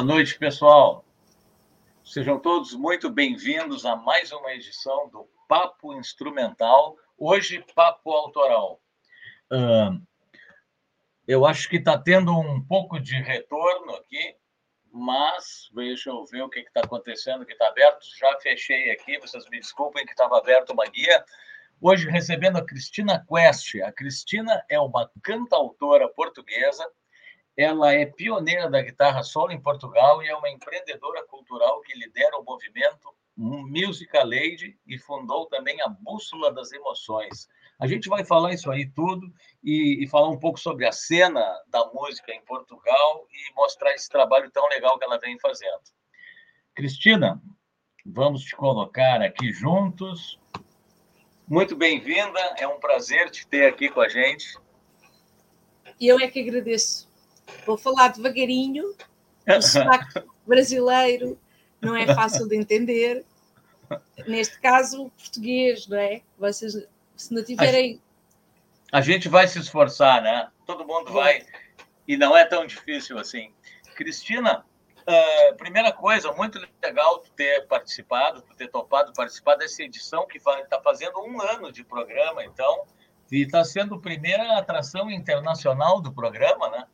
Boa noite, pessoal. Sejam todos muito bem-vindos a mais uma edição do Papo Instrumental, hoje Papo Autoral. Uh, eu acho que está tendo um pouco de retorno aqui, mas deixa eu ver o que está acontecendo, que está aberto. Já fechei aqui, vocês me desculpem que estava aberto uma guia. Hoje recebendo a Cristina Quest. A Cristina é uma cantautora portuguesa ela é pioneira da guitarra solo em Portugal e é uma empreendedora cultural que lidera o movimento Musica Lady e fundou também a Bússola das Emoções. A gente vai falar isso aí tudo e, e, falar um pouco sobre a cena da música em Portugal e mostrar esse trabalho tão legal que ela vem fazendo. Cristina, vamos te colocar aqui juntos. Muito bem-vinda, é um prazer te ter aqui com a gente. E eu é que agradeço Vou falar devagarinho, o sotaque brasileiro não é fácil de entender. Neste caso, português, não é? Vocês, se não tiverem. A gente vai se esforçar, né? Todo mundo vai. E não é tão difícil assim. Cristina, uh, primeira coisa, muito legal tu ter participado, tu ter topado participar dessa edição que está fazendo um ano de programa, então, e está sendo a primeira atração internacional do programa, né?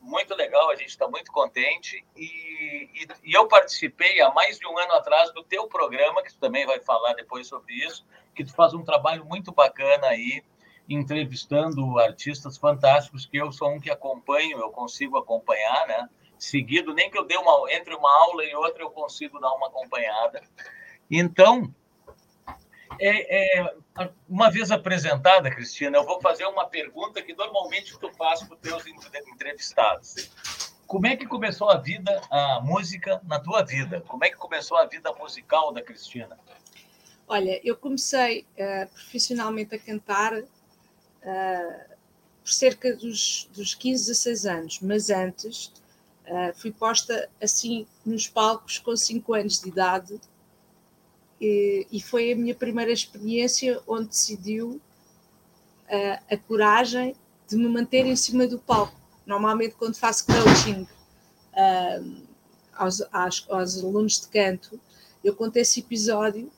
Muito legal, a gente está muito contente. E, e, e, eu participei há mais de um ano atrás do teu programa, que tu também vai falar depois sobre isso, que tu faz um trabalho muito bacana aí, entrevistando artistas fantásticos, que eu sou um que acompanho, eu consigo acompanhar, né? Seguido, nem que eu dê uma, entre uma aula e outra, eu consigo dar uma acompanhada. Então, é, é, uma vez apresentada, Cristina, eu vou fazer uma pergunta que normalmente tu faz para os teus entrevistados. Como é que começou a vida, a música na tua vida? Como é que começou a vida musical da Cristina? Olha, eu comecei uh, profissionalmente a cantar uh, por cerca dos, dos 15, 16 anos, mas antes uh, fui posta assim nos palcos com 5 anos de idade e, e foi a minha primeira experiência onde decidiu uh, a coragem de me manter em cima do palco. Normalmente, quando faço coaching uh, aos, aos, aos, alunos de canto, eu conto esse episódio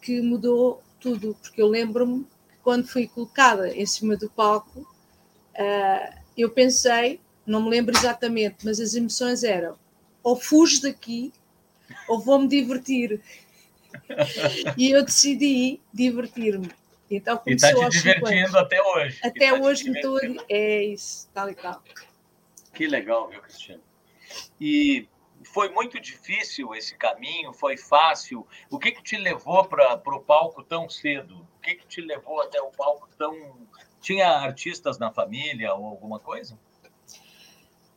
que mudou tudo, porque eu lembro-me que quando fui colocada em cima do palco, uh, eu pensei, não me lembro exatamente, mas as emoções eram ou fujo daqui ou vou-me divertir e eu decidi divertir-me. Então e está te divertindo até hoje. Até hoje me estou. É isso, tal e tal. Que legal, viu, Cristiano? E foi muito difícil esse caminho? Foi fácil? O que, que te levou para o palco tão cedo? O que, que te levou até o palco tão. Tinha artistas na família ou alguma coisa?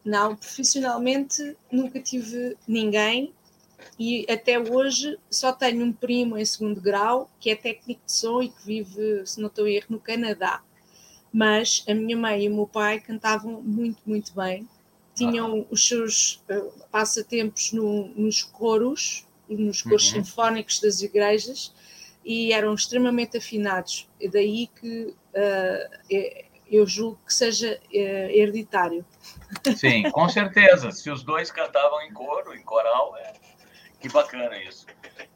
Não, profissionalmente nunca tive ninguém e até hoje só tenho um primo em segundo grau que é técnico de som e que vive, se não estou a erro, no Canadá. Mas a minha mãe e o meu pai cantavam muito, muito bem. Tinham os seus uh, passatempos no, nos coros, nos coros uhum. sinfónicos das igrejas e eram extremamente afinados. E daí que uh, eu julgo que seja uh, hereditário. Sim, com certeza. Se os dois cantavam em coro, em coral, é que bacana isso.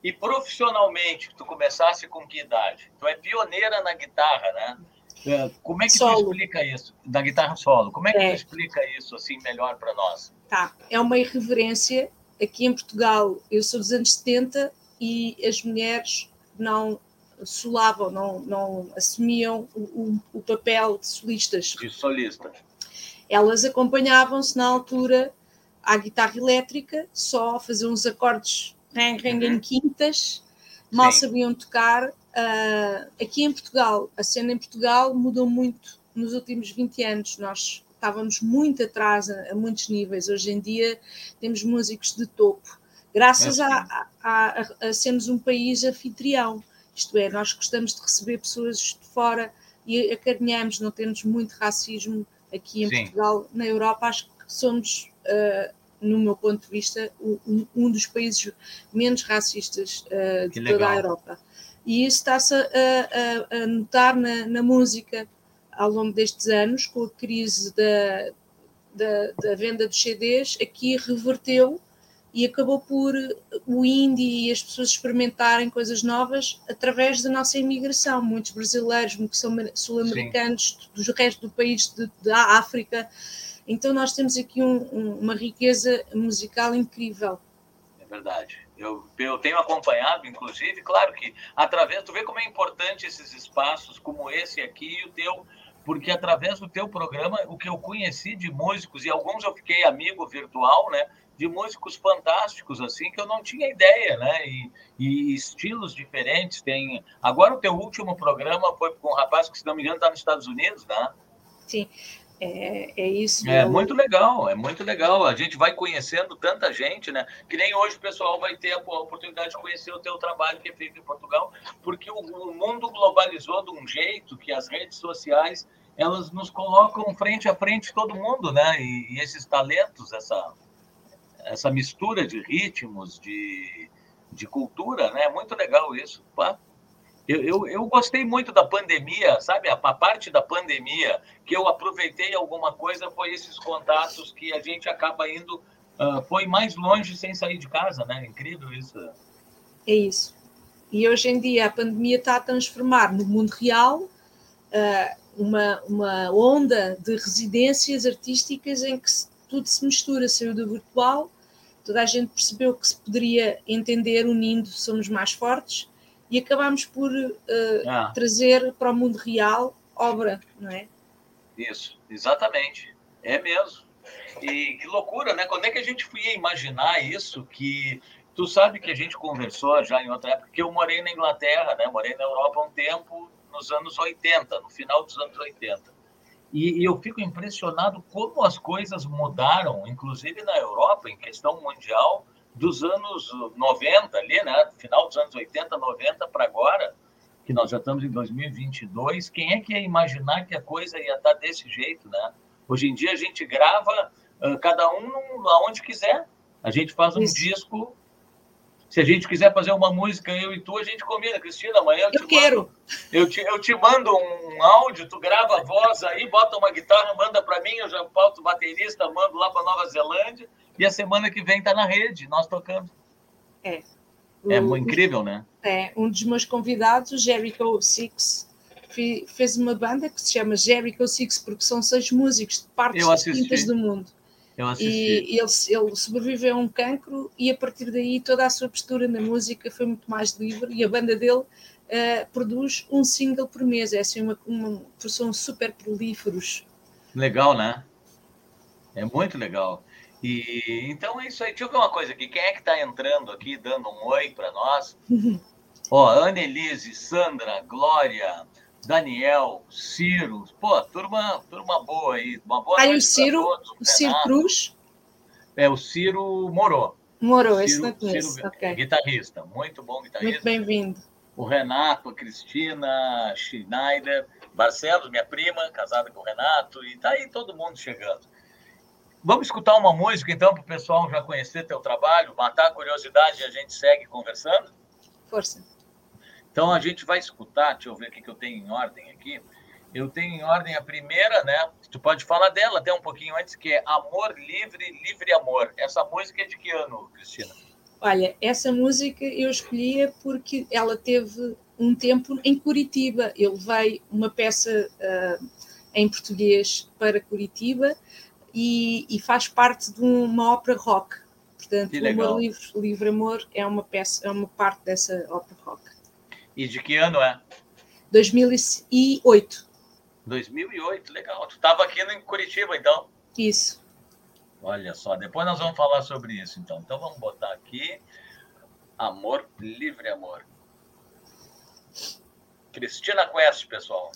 E profissionalmente, tu começasse com que idade? Tu é pioneira na guitarra, né? É, como é que solo. tu explica isso? Da guitarra solo. Como é que é. tu explica isso assim melhor para nós? Tá, é uma irreverência. Aqui em Portugal, eu sou dos anos 70 e as mulheres não solavam, não, não assumiam o, o, o papel de solistas. De solista. Elas acompanhavam-se na altura à guitarra elétrica, só fazer uns acordes reng uhum. em quintas, mal Sim. sabiam tocar. Uh, aqui em Portugal, a cena em Portugal mudou muito nos últimos 20 anos. Nós estávamos muito atrás a, a muitos níveis. Hoje em dia temos músicos de topo, graças a, a, a, a sermos um país anfitrião. Isto é, nós gostamos de receber pessoas de fora e acarinhamos, não temos muito racismo aqui em Sim. Portugal. Na Europa, acho que somos uh, no meu ponto de vista, um, um dos países menos racistas uh, de toda a Europa. E isso está-se a, a, a, notar na, na, música ao longo destes anos, com a crise da, da, da venda dos CDs aqui reverteu e acabou por o indie e as pessoas experimentarem coisas novas através da nossa imigração. Muitos brasileiros, muitos sul-americanos, do resto do país, de, da África. Então, nós temos aqui um, um, uma riqueza musical incrível. É verdade. Eu, eu tenho acompanhado, inclusive, claro que através, tu vê como é importante esses espaços como esse aqui e o teu, porque através do teu programa, o que eu conheci de músicos, e alguns eu fiquei amigo virtual, né? de músicos fantásticos assim que eu não tinha ideia, né? E, e, estilos diferentes. Tem agora o teu último programa foi com um rapaz que se não me engano está nos Estados Unidos, né? Sim. É, é isso. É muito legal, é muito legal. A gente vai conhecendo tanta gente, né? Que nem hoje o pessoal vai ter a oportunidade de conhecer o teu trabalho que é feito em Portugal, porque o, o mundo globalizou de um jeito que as redes sociais elas nos colocam frente a frente todo mundo, né? E, e esses talentos, essa essa mistura de ritmos, de, de cultura, né? Muito legal isso. Eu, eu, eu, gostei muito da pandemia, sabe? A, a, parte da pandemia que eu aproveitei alguma coisa foi esses contatos que a gente acaba indo, uh, foi mais longe sem sair de casa, né? Incrível isso. É isso. E hoje em dia a pandemia está a transformar no mundo real uh, uma, uma onda de residências artísticas em que tudo se mistura, saiu do virtual, toda a gente percebeu que se poderia entender unindo somos mais fortes e acabamos por uh, ah. trazer para o mundo real obra, não é? Isso, exatamente, é mesmo. E que loucura, né? Quando é que a gente ia imaginar isso? Que tu sabe que a gente conversou já em outra época, que eu morei na Inglaterra, né? Morei na Europa um tempo nos anos 80, no final dos anos 80. E, e, eu fico impressionado como as coisas mudaram, inclusive na Europa, em questão mundial, dos anos 90 ali, né? Final dos anos 80, 90 para agora, que nós já estamos em 2022. Quem é que ia imaginar que a coisa ia estar desse jeito, né? Hoje em dia a gente grava uh, cada um aonde quiser. A gente faz um Isso. disco se a gente quiser fazer uma música, eu e tu, a gente combina. Cristina, amanhã eu, eu te quero. Mando, eu, te, eu te mando um áudio, tu grava a voz aí, bota uma guitarra, manda para mim, eu já pauto baterista, mando lá para Nova Zelândia, e a semana que vem tá na rede, nós tocando. É. É o, incrível, né? É, um dos meus convidados, Jericho Six, fez uma banda que se chama Jericho Six, porque são seis músicos de partes distintas do mundo. E ele, ele sobreviveu a um cancro e a partir daí toda a sua postura na música foi muito mais livre e a banda dele uh, produz um single por mês. É assim uma, uma são super prolíferos. Legal, né? É muito legal. E então é isso aí. Deixa eu ver uma coisa aqui. Quem é que está entrando aqui, dando um oi para nós? Ó, Annelise, Sandra, Glória, Daniel, Ciro, pô, turma, turma boa aí, uma boa Aí o Ciro, todos, o Ciro Cruz? É, o Ciro Morou. Morou, esse não conheço, okay. guitarrista, muito bom guitarrista. Muito bem-vindo. O Renato, a Cristina, Schneider, Barcelos, minha prima, casada com o Renato, e tá aí todo mundo chegando. Vamos escutar uma música, então, para o pessoal já conhecer teu trabalho, matar a curiosidade e a gente segue conversando? Força. Então a gente vai escutar, deixa eu ver o que eu tenho em ordem aqui. Eu tenho em ordem a primeira, né? Tu pode falar dela até um pouquinho antes, que é Amor Livre, Livre Amor. Essa música é de que ano, Cristina? Olha, essa música eu escolhia porque ela teve um tempo em Curitiba. Eu levei uma peça uh, em português para Curitiba e, e, faz parte de uma ópera rock. Portanto, o Livre Amor é uma peça, é uma parte dessa ópera rock. E de que ano é? 2008. 2008, legal. Tu estava aqui em Curitiba, então? Isso. Olha só, depois nós vamos falar sobre isso, então. Então vamos botar aqui Amor, Livre Amor. Cristina Quest, pessoal.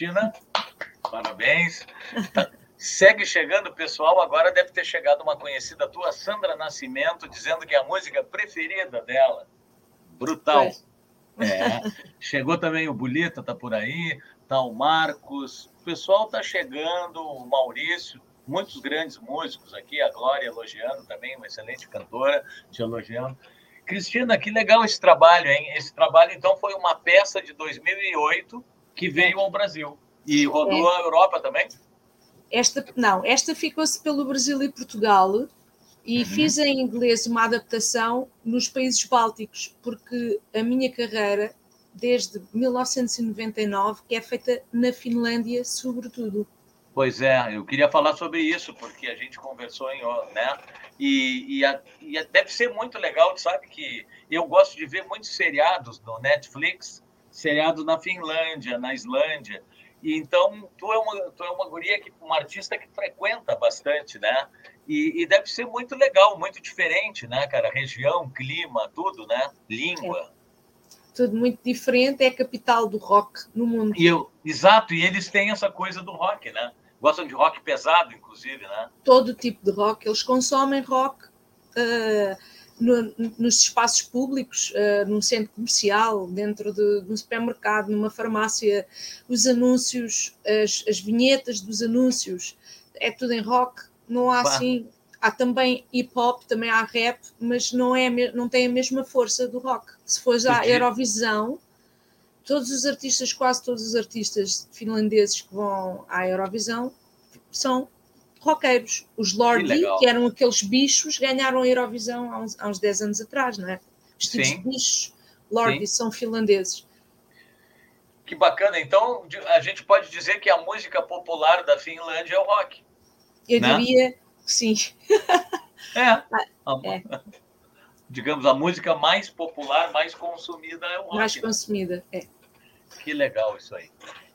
Cristina. Parabéns. Tá, segue chegando, pessoal. Agora deve ter chegado uma conhecida tua, Sandra Nascimento, dizendo que é a música preferida dela. Brutal. É. Chegou também o Bolita, tá por aí, tá o Marcos. O pessoal tá chegando, o Maurício, muitos grandes músicos aqui, a Glória elogiando também, uma excelente cantora, te elogiando. Cristina, que legal esse trabalho, hein? Esse trabalho, então, foi uma peça de 2008 que veio ao Brasil e rodou é. a Europa também? Esta, não, esta ficou-se pelo Brasil e Portugal e uhum. fiz em inglês uma adaptação nos países bálticos, porque a minha carreira, desde 1999, que é feita na Finlândia, sobretudo. Pois é, eu queria falar sobre isso, porque a gente conversou em. Né? E, e, a, e deve ser muito legal, sabe que eu gosto de ver muitos seriados no Netflix seriado na Finlândia, na Islândia. E então tu é uma tu é uma guria que uma artista que frequenta bastante, né? E, e, deve ser muito legal, muito diferente, né, cara? Região, clima, tudo, né? Língua. É. Tudo muito diferente, é a capital do rock no mundo. E eu, exato, e eles têm essa coisa do rock, né? Gostam de rock pesado, inclusive, né? Todo tipo de rock, eles consomem rock. Uh, no, nos espaços públicos, uh, num centro comercial, dentro de, de, um supermercado, numa farmácia, os anúncios, as, as, vinhetas dos anúncios, é tudo em rock, não há bah. assim. Há também hip hop, também há rap, mas não, é, não tem a mesma força do rock. Se fores à Eurovisão, todos os artistas, quase todos os artistas finlandeses que vão à Eurovisão são roqueiros. Os Lordi, que, eram aqueles bichos, ganharam a Eurovisão há uns, há uns 10 anos atrás, não é? Vestidos Sim. de bichos. Lordi são finlandeses. Que bacana. Então, a gente pode dizer que a música popular da Finlândia é o rock. Eu né? diria que sim. É. Ah, é. Digamos, a música mais popular, mais consumida é o rock. Mais consumida, é. Que legal isso aí.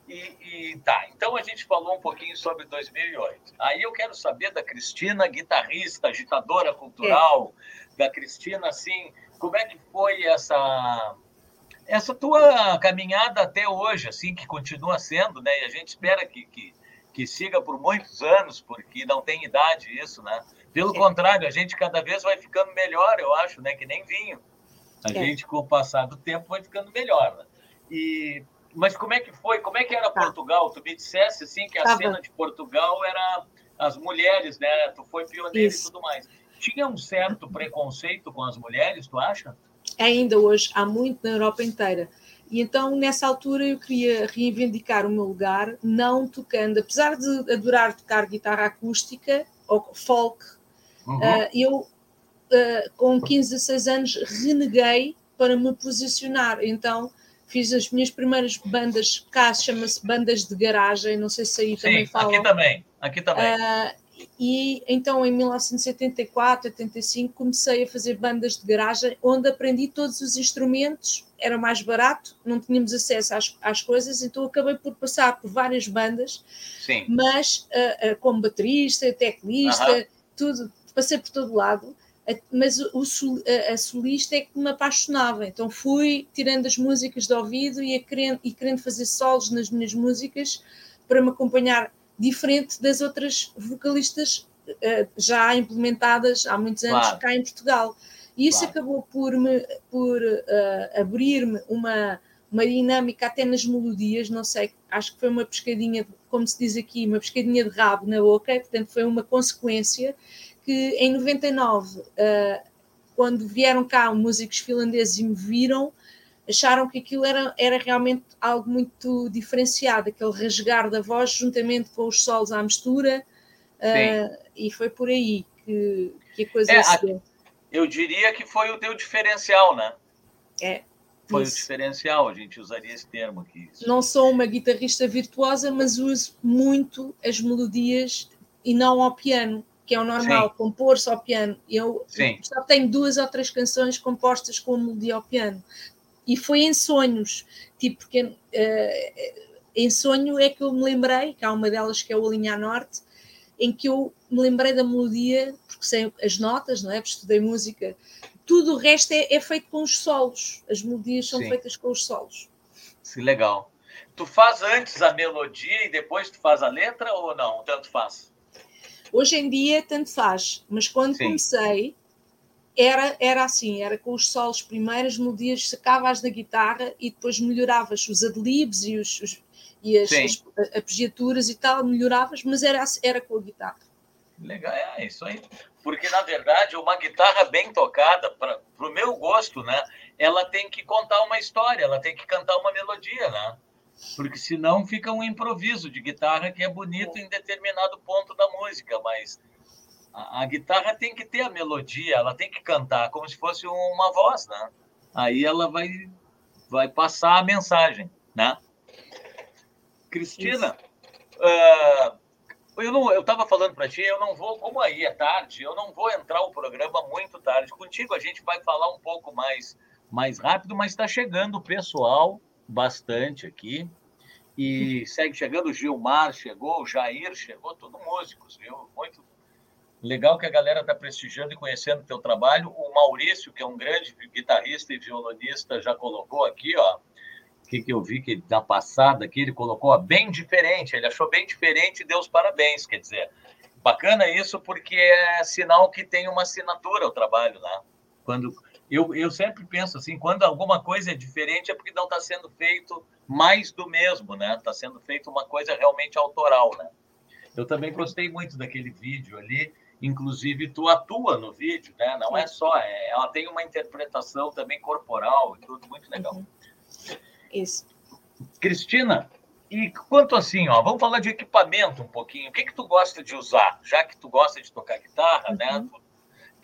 E, e, tá, então a gente falou um pouquinho sobre 2008. Aí eu quero saber da Cristina, guitarrista, agitadora cultural, é. da Cristina, assim, como é que foi essa essa tua caminhada até hoje, assim, que continua sendo, né? E a gente espera que, que, que siga por muitos anos, porque não tem idade isso, né? Pelo é. contrário, a gente cada vez vai ficando melhor, eu acho, né? Que nem vinho. A é. gente, com o passar do tempo, vai ficando melhor. Né? E mas como é que foi? Como é que era tá. Portugal? Tu me dissesse assim que a tá cena de Portugal era as mulheres, né? Tu foi pioneiro Isso. e tudo mais. Tinha um certo preconceito com as mulheres, tu acha? Ainda hoje, há muito na Europa inteira. E então, nessa altura, eu queria reivindicar o meu lugar, não tocando, apesar de adorar tocar guitarra acústica ou folk, uhum. uh, eu, uh, com 15 a 6 anos, reneguei para me posicionar. Então, fiz as minhas primeiras bandas cá, chama-se bandas de garagem, não sei se aí Sim, também falam. aqui também, aqui também. Uh, e então em 1974, 85 comecei a fazer bandas de garagem, onde aprendi todos os instrumentos, era mais barato, não tínhamos acesso às, às coisas, então acabei por passar por várias bandas, Sim. mas uh, uh, como baterista, teclista, tudo, passei por todo lado mas o, a solista é que me apaixonava. Então fui tirando as músicas de ouvido e, querendo, e querendo fazer solos nas minhas músicas para me acompanhar diferente das outras vocalistas uh, já implementadas há muitos anos claro. cá em Portugal. E isso claro. acabou por, me, por uh, abrir-me uma, uma dinâmica até nas melodias, não sei, acho que foi uma pescadinha, como se diz aqui, uma pescadinha de rabo na boca, portanto foi uma consequência que em 99, uh, quando vieram cá músicos finlandeses e me viram, acharam que aquilo era, era realmente algo muito diferenciado, aquele rasgar da voz juntamente com os solos à mistura, uh, e foi por aí que, que a coisa é, se Eu diria que foi o teu diferencial, né? É. Foi isso. o diferencial, a gente usaria esse termo aqui. Não sou uma guitarrista virtuosa, mas uso muito as melodias e não ao piano, que é o normal, compor-se ao piano. Eu Sim. só tenho duas ou três canções compostas com melodia ao piano e foi em sonhos, tipo, porque uh, em sonho é que eu me lembrei, que há uma delas que é o Alinhar Norte, em que eu me lembrei da melodia, porque sei as notas, não é? Porque estudei música, tudo o resto é, é feito com os solos, as melodias são Sim. feitas com os solos. Sim, legal. Tu faz antes a melodia e depois tu faz a letra ou não? Tanto faz? Hoje em dia, tanto faz, mas quando Sim. comecei, era, era assim, era com os solos primeiras melodias, sacavas da guitarra e depois melhoravas os adlibs e, os, os e as, as, e tal, melhoravas, mas era, era com a guitarra. Legal, é isso aí. Porque, na verdade, uma guitarra bem tocada, para o meu gosto, né, ela tem que contar uma história, ela tem que cantar uma melodia, né? Porque senão fica um improviso de guitarra que é bonito em determinado ponto da música, mas a, a, guitarra tem que ter a melodia, ela tem que cantar como se fosse uma voz, né? Aí ela vai, vai passar a mensagem, né? Cristina, uh, eu não, eu estava falando para ti, eu não vou, como aí é tarde, eu não vou entrar o programa muito tarde. Contigo a gente vai falar um pouco mais, mais rápido, mas está chegando o pessoal bastante aqui. E segue chegando, o Gilmar chegou, o Jair chegou, todos músicos, viu? Muito Legal que a galera está prestigiando e conhecendo o teu trabalho. O Maurício, que é um grande guitarrista e violonista, já colocou aqui, ó. O que, que eu vi que na passada aqui ele colocou ó, bem diferente. Ele achou bem diferente e deu os parabéns. Quer dizer, bacana isso porque é sinal que tem uma assinatura o trabalho, né? Quando eu, eu sempre penso assim, quando alguma coisa é diferente é porque não está sendo feito mais do mesmo, né? Está sendo feito uma coisa realmente autoral, né? Eu também gostei muito daquele vídeo ali Inclusive, tu atua no vídeo, né? Não é só, é, ela tem uma interpretação também corporal e tudo muito legal. Uhum. Isso. Cristina, e quanto assim, ó, vamos falar de equipamento um pouquinho. O que que tu gosta de usar? Já que tu gosta de tocar guitarra, né? uhum. né? Tu,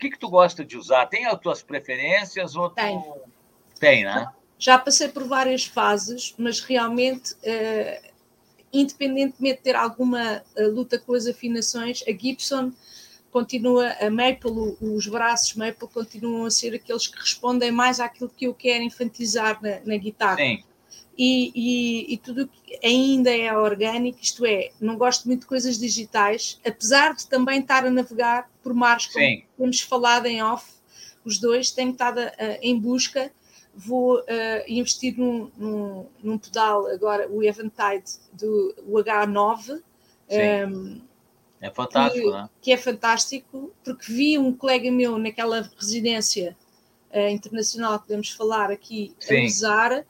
que que tu gosta de usar? Tem as tuas preferências ou tu... Tem. Tem, né? Já passei por várias fases, mas realmente, uh, independentemente de ter alguma uh, luta com as afinações, a Gibson continua a Maple, os braços Maple continuam a ser aqueles que respondem mais àquilo que eu quero enfatizar na, na guitarra. Sim. E, e, e, tudo ainda é orgânico, isto é, não gosto muito de coisas digitais, apesar de também estar a navegar por mares, como Sim. temos falado em off, os dois, tenho estado a, a, em busca, vou uh, investir num, num, num, pedal agora, o Eventide do H9, um, é fantástico, que, né? que é fantástico, porque vi um colega meu naquela residência uh, internacional que podemos falar aqui Sim. a usar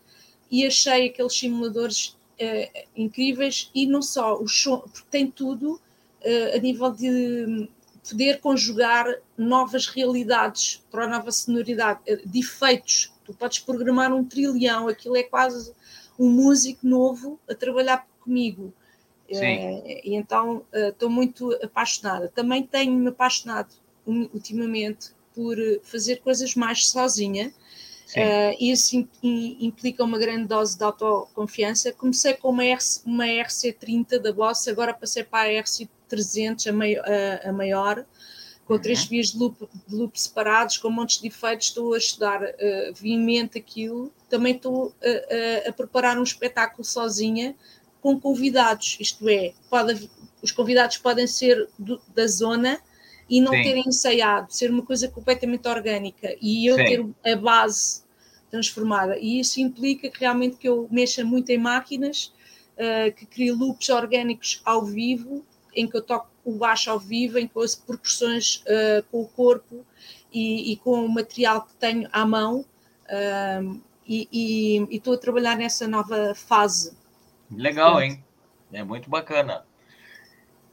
e achei aqueles simuladores uh, incríveis e não só, o show, porque tem tudo uh, a nível de poder conjugar novas realidades para a nova sonoridade, de efeitos. Tu podes programar um trilhão, aquilo é quase um músico novo a trabalhar comigo. É, e então estou uh, muito apaixonada. Também tenho-me apaixonado ultimamente por fazer coisas mais sozinha. Uh, isso implica uma grande dose de autoconfiança. Comecei com uma, RC, uma RC30 da Boss, agora passei para a RC300, a, mai, a, a maior, com uhum. três vias de loop, de loop, separados, com montes de efeitos. Estou a estudar uh, viamente aquilo. Também estou a, a preparar um espetáculo sozinha, com convidados, isto é, pode, os convidados podem ser do, da zona e não Sim. terem ensaiado, ser uma coisa completamente orgânica e eu Sim. ter a base transformada. E isso implica que realmente que eu mexa muito em máquinas, uh, que crie loops orgânicos ao vivo, em que eu toco o baixo ao vivo, em que ouço percussões uh, com o corpo e, e, com o material que tenho à mão. Uh, e estou a trabalhar nessa nova fase. Legal, hein? É muito bacana.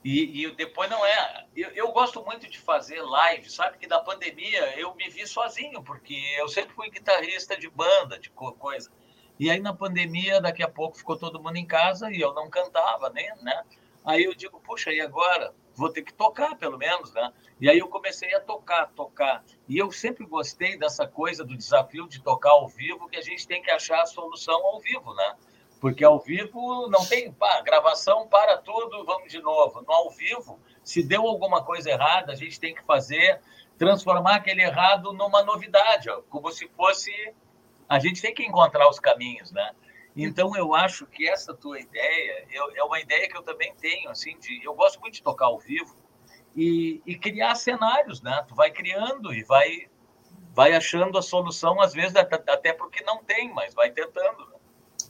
E, e, depois não é. Eu, eu, gosto muito de fazer live, sabe? Que da pandemia eu me vi sozinho, porque eu sempre fui guitarrista de banda, de coisa. E aí na pandemia, daqui a pouco ficou todo mundo em casa e eu não cantava, né? né? Aí eu digo, puxa, e agora? Vou ter que tocar, pelo menos, né? E aí eu comecei a tocar, tocar. E eu sempre gostei dessa coisa do desafio de tocar ao vivo, que a gente tem que achar a solução ao vivo, né? Porque ao vivo não tem pá, gravação, para tudo, vamos de novo. No ao vivo, se deu alguma coisa errada, a gente tem que fazer, transformar aquele errado numa novidade, ó, como se fosse. A gente tem que encontrar os caminhos, né? Então eu acho que essa tua ideia eu, é uma ideia que eu também tenho, assim, de eu gosto muito de tocar ao vivo e, e criar cenários, né? Tu vai criando e vai vai achando a solução às vezes até porque não tem, mas vai tentando. Né?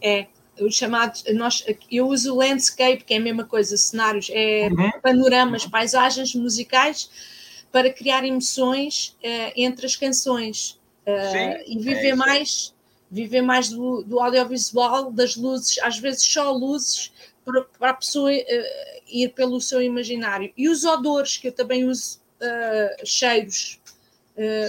É, os chamados, nós, eu uso landscape, que é a mesma coisa, cenários, é uhum. panoramas, paisagens musicais para criar emoções uh, entre as canções uh, Sim, e viver é mais viver mais do, do, audiovisual, das luzes, às vezes só luzes, para, para a pessoa uh, ir pelo seu imaginário. E os odores, que eu também uso cheiros,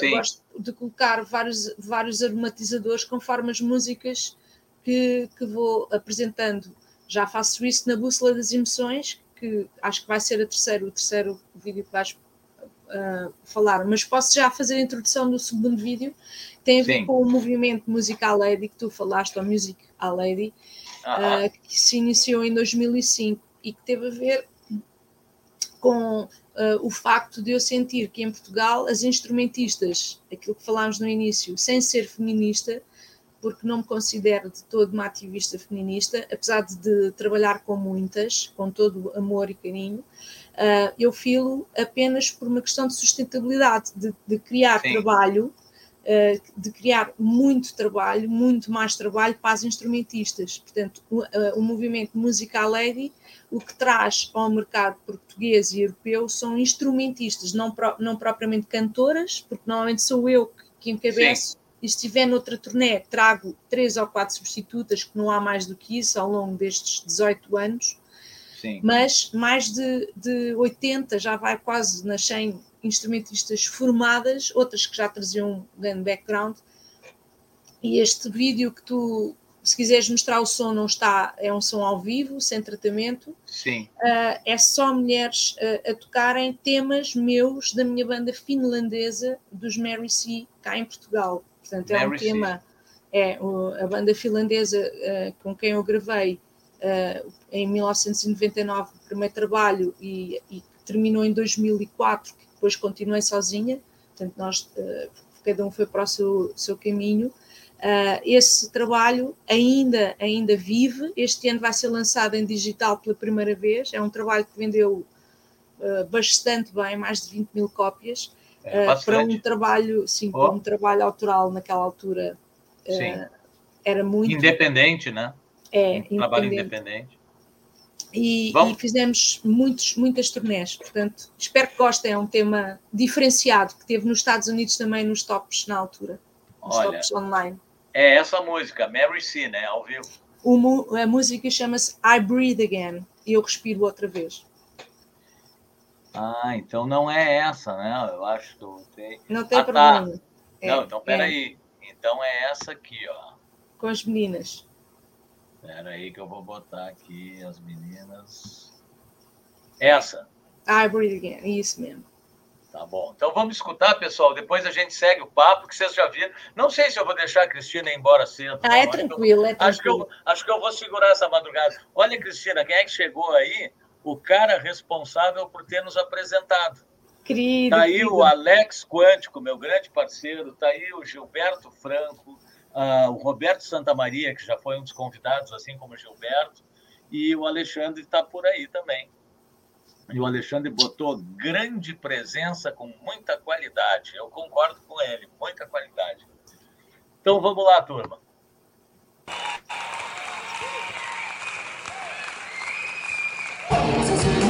gosto de colocar vários, vários aromatizadores conforme as músicas que, que vou apresentando. Já faço isso na Bússola das Emoções, que acho que vai ser a terceiro, o terceiro vídeo que vais uh, falar, mas posso já fazer a introdução do segundo vídeo, que tem a ver Sim. com o movimento Musical Lady, que tu falaste, o Music a Lady, uh, que se iniciou em 2005 e que teve a ver com uh, o facto de eu sentir que em Portugal as instrumentistas, aquilo que falámos no início, sem ser feminista, porque não me considero de todo uma ativista feminista, apesar de, trabalhar com muitas, com todo amor e carinho, uh, eu filo apenas por uma questão de sustentabilidade, de, de criar Sim. trabalho, uh, de criar muito trabalho, muito mais trabalho para as instrumentistas. Portanto, o, uh, o movimento Musical Lady, o que traz ao mercado português e europeu são instrumentistas, não, não propriamente cantoras, porque normalmente sou eu que, que encabeço. E se estiver noutra turnê, trago três ou quatro substitutas, que não há mais do que isso ao longo destes 18 anos. Sim. Mas mais de, de 80, já vai quase nas 100 instrumentistas formadas, outras que já traziam um grande background. E este vídeo que tu, se quiseres mostrar o som, não está, é um som ao vivo, sem tratamento. Sim. Uh, é só mulheres uh, a tocarem temas meus da minha banda finlandesa, dos Mary C, cá em Portugal. Portanto, é um tema, é a banda finlandesa uh, com quem eu gravei uh, em 1999 o primeiro trabalho e, e, terminou em 2004, que depois continuei sozinha, portanto nós, uh, cada um foi para o seu, seu caminho. esse trabalho ainda, ainda vive, este ano vai ser lançado em digital pela primeira vez, é um trabalho que vendeu bastante bem, mais de 20 mil cópias, é, uh, para um trabalho, sim, oh. para um trabalho autoral naquela altura uh, era muito independente, né? É, um trabalho independente. E, e, fizemos muitos, muitas turnés, portanto, espero que gostem. É um tema diferenciado que teve nos Estados Unidos também nos tops na altura, nos Olha, tops online. É essa música, Mary C, né? Ao vivo. A música chama-se I Breathe Again, e eu respiro outra vez. Ah, então não é essa, né? Eu acho que eu tenho. Não tem ah, tá. problema. Tá. É, não, então peraí. É. Então é essa aqui, ó. Com as meninas. Espera aí que eu vou botar aqui as meninas. Essa. I breathe again, isso mesmo. Tá bom. Então vamos escutar, pessoal. Depois a gente segue o papo, que vocês já viram. Não sei se eu vou deixar a Cristina ir embora cedo. Ah, é tranquilo, é tranquilo. Acho que, eu, acho que eu vou segurar essa madrugada. Olha, Cristina, quem é que chegou aí? O cara responsável por ter nos apresentado. Querido. Está aí o Alex Quântico, meu grande parceiro, está aí o Gilberto Franco, uh, o Roberto Santamaria, que já foi um dos convidados, assim como o Gilberto, e o Alexandre está por aí também. E o Alexandre botou grande presença com muita qualidade. Eu concordo com ele, muita qualidade. Então vamos lá, turma. Vamos assim.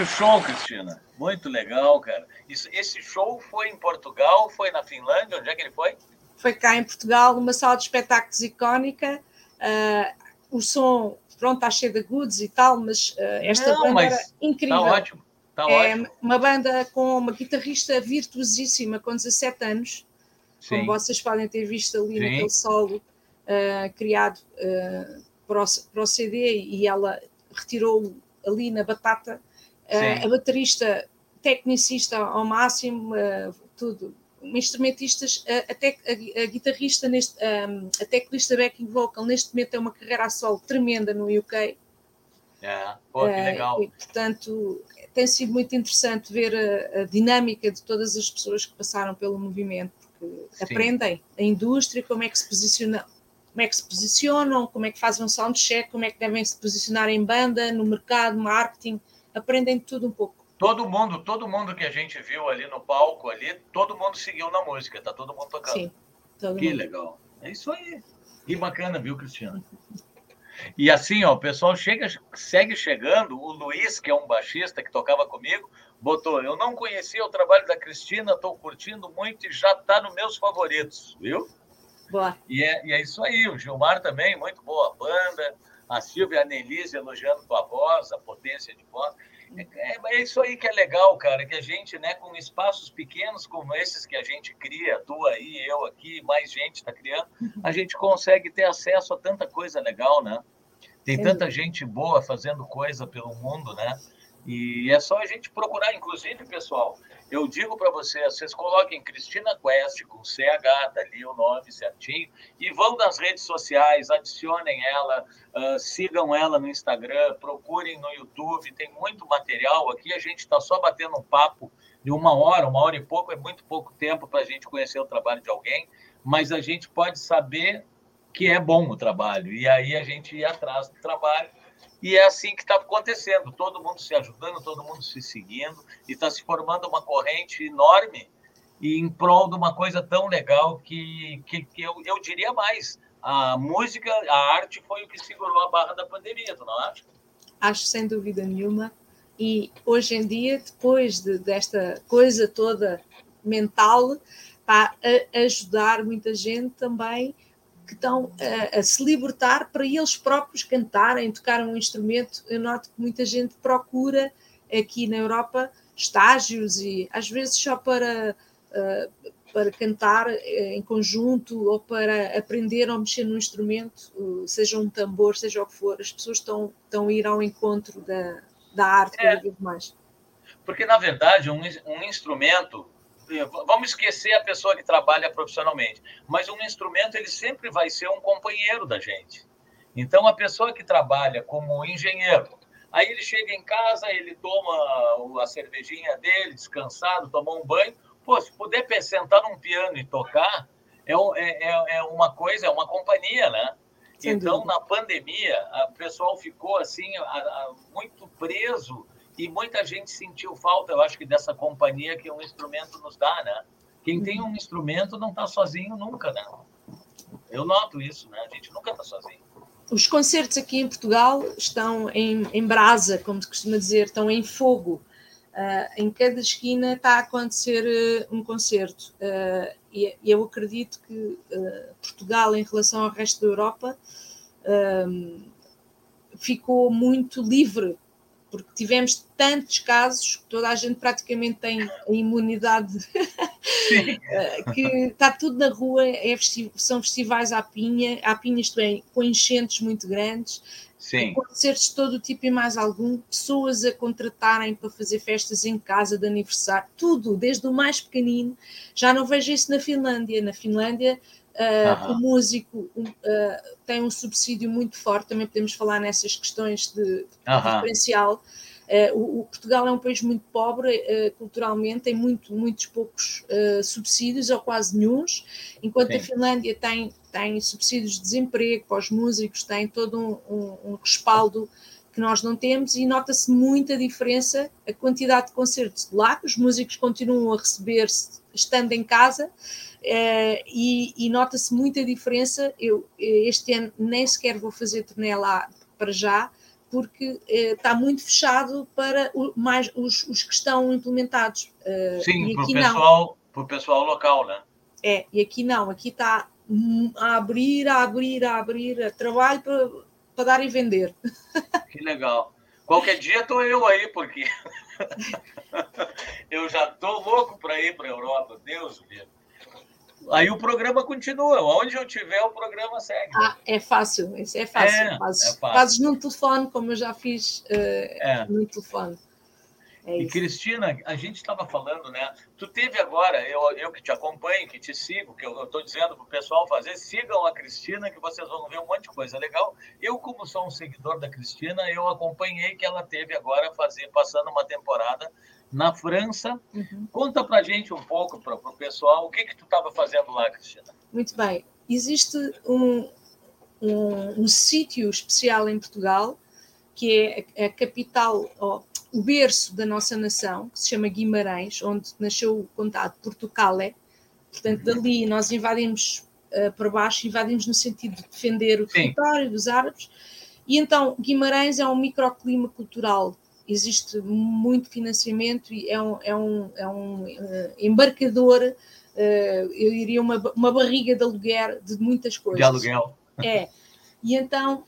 Muito show, Cristina. Muito legal, cara. Isso, esse show foi em Portugal, foi na Finlândia? Onde é que ele foi? Foi cá em Portugal, numa sala de espetáculos icónica. Uh, o som, pronto, está cheio de goods e tal, mas uh, esta Não, banda era incrível. Está ótimo. Tá é ótimo. uma banda com uma guitarrista virtuosíssima com 17 anos, Sim. como vocês podem ter visto ali Sim. naquele solo uh, criado para, o, para, o, CD, e ela retirou ali na batata. Uh, a baterista, tecnicista ao máximo, tudo. Instrumentistas, até a, a, guitarrista, neste, um, a teclista backing vocal, neste momento é uma carreira a solo tremenda no UK. É, pô, que legal. E, portanto, tem sido muito interessante ver a, a, dinâmica de todas as pessoas que passaram pelo movimento, porque Sim. aprendem a indústria, como é que se posiciona, como é que se posicionam, como é que fazem um soundcheck, como é que devem se posicionar em banda, no mercado, marketing, aprendem tudo um pouco. Todo mundo, todo mundo que a gente viu ali no palco ali, todo mundo seguiu na música, tá todo mundo tocando. Sim, todo que mundo. legal. É isso aí. Que bacana, viu, Cristiano? E assim, ó, o pessoal chega, segue chegando. O Luiz, que é um baixista que tocava comigo, botou: Eu não conhecia o trabalho da Cristina, estou curtindo muito e já está nos meus favoritos, viu? Boa. E é, e é isso aí. O Gilmar também, muito boa banda. A Silvia a Nelise elogiando tua voz, a potência de voz. É, é, isso aí que é legal, cara, que a gente, né, com espaços pequenos como esses que a gente cria, tu aí, eu aqui, mais gente está criando, uhum. a gente consegue ter acesso a tanta coisa legal, né? Tem tanta gente boa fazendo coisa pelo mundo, né? E é só a gente procurar, inclusive, pessoal, eu digo para vocês, vocês coloquem Cristina Quest com CH, tá ali o nome certinho, e vão nas redes sociais, adicionem ela, uh, sigam ela no Instagram, procurem no YouTube, tem muito material aqui, a gente está só batendo um papo de uma hora, uma hora e pouco, é muito pouco tempo para a gente conhecer o trabalho de alguém, mas a gente pode saber que é bom o trabalho, e aí a gente ir atrás do trabalho e é assim que está acontecendo, todo mundo se ajudando, todo mundo se seguindo, e está se formando uma corrente enorme e em prol de uma coisa tão legal que, que, que eu, eu diria mais. A música, a arte foi o que segurou a barra da pandemia, tu não acha? Acho sem dúvida nenhuma. E hoje em dia, depois de, desta coisa toda mental, está a ajudar muita gente também que estão a, a, se libertar para eles próprios cantarem, tocar um instrumento. Eu noto que muita gente procura aqui na Europa estágios e às vezes só para, uh, para cantar uh, em conjunto ou para aprender ou mexer num instrumento, uh, seja um tambor, seja o que for. As pessoas estão, estão a ir ao encontro da, da arte cada é, vez mais. Porque, na verdade, um, um instrumento vamos esquecer a pessoa que trabalha profissionalmente, mas um instrumento ele sempre vai ser um companheiro da gente. Então a pessoa que trabalha como engenheiro, aí ele chega em casa, ele toma a cervejinha dele, descansado, tomar um banho, pô, se puder sentar num piano e tocar, é, é, é, é uma coisa, é uma companhia, né? Sem então, dúvida. na pandemia, o pessoal ficou assim, a, a, muito preso e muita gente sentiu falta, eu acho que dessa companhia que um instrumento nos dá, né? Quem tem um instrumento não está sozinho nunca, né? Eu noto isso, né? A gente nunca está sozinho. Os concertos aqui em Portugal estão em, em brasa, como se costuma dizer, estão em fogo. Uh, em cada esquina está a acontecer uh, um concerto. Uh, e, e, eu acredito que Portugal, em relação ao resto da Europa, ficou muito livre porque tivemos tantos casos que toda a gente praticamente tem a imunidade que está tudo na rua, é são festivais à pinha, à pinha isto é, com enchentes muito grandes, Sim. concertos de todo tipo e mais algum, pessoas a contratarem para fazer festas em casa de aniversário, tudo, desde o mais pequenino. Já não vejo isso na Finlândia. Na Finlândia Uh, o músico uh, tem um subsídio muito forte, também podemos falar nessas questões de, de diferencial. Uh, o, o, Portugal é um país muito pobre culturalmente, tem muito, muitos poucos subsídios, ou quase nenhum, enquanto Sim. a Finlândia tem, tem subsídios de desemprego para os músicos, tem todo um, um, um respaldo que nós não temos e nota-se muita diferença a quantidade de concertos lá, que os músicos continuam a receber estando em casa, Uh, e, e nota-se muita diferença. Eu este ano nem sequer vou fazer turnê lá para já, porque está muito fechado para o, mais os, os, que estão implementados. Sim, para o pessoal, pessoal local, né? É, e aqui não, aqui está a abrir, a abrir, a abrir, a trabalho para, para dar e vender. Que legal. Qualquer dia estou eu aí, porque eu já estou louco para ir para a Europa, Deus me Aí o programa continua. Onde eu tiver, o programa segue. Ah, é fácil. Isso é fácil. É, fazes, é fácil. fazes num telefone, como eu já fiz uh, é. no telefone. É e Cristina, a gente estava falando, né? Tu teve agora, eu, eu que te acompanho, que te sigo, que eu estou dizendo para o pessoal fazer, sigam a Cristina, que vocês vão ver um monte de coisa legal. Eu, como sou um seguidor da Cristina, eu acompanhei que ela teve agora fazer, passando uma temporada na França. Uhum. Conta para gente um pouco, para o pessoal, o que que tu estava fazendo lá, Cristina? Muito bem. Existe um, um, um sítio especial em Portugal que é a capital, oh, o berço da nossa nação, que se chama Guimarães, onde nasceu o condado Portucale. Portanto, dali nós invadimos uh, para baixo, invadimos no sentido de defender o território dos árabes. E então, Guimarães é um microclima cultural. Existe muito financiamento e é um, é um, é um uh, embarcador, uh, eu diria uma, uma barriga de aluguer de muitas coisas. De aluguel. É. E então,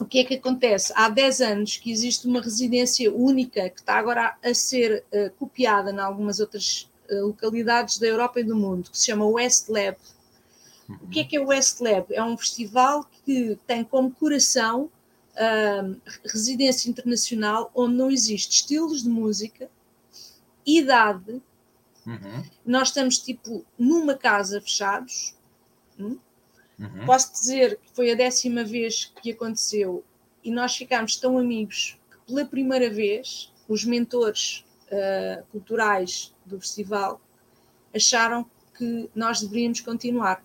o que é que acontece? Há 10 anos que existe uma residência única que está agora a ser uh, copiada em algumas outras uh, localidades da Europa e do mundo, que se chama West Lab. Uhum. O que é que é o West Lab? É um festival que tem como coração uh, residência internacional onde não existe estilos de música, idade. Uhum. Nós estamos tipo numa casa fechados. Hum? Uhum. Posso dizer que foi a décima vez que aconteceu e nós ficámos tão amigos que pela primeira vez os mentores uh, culturais do festival acharam que nós deveríamos continuar.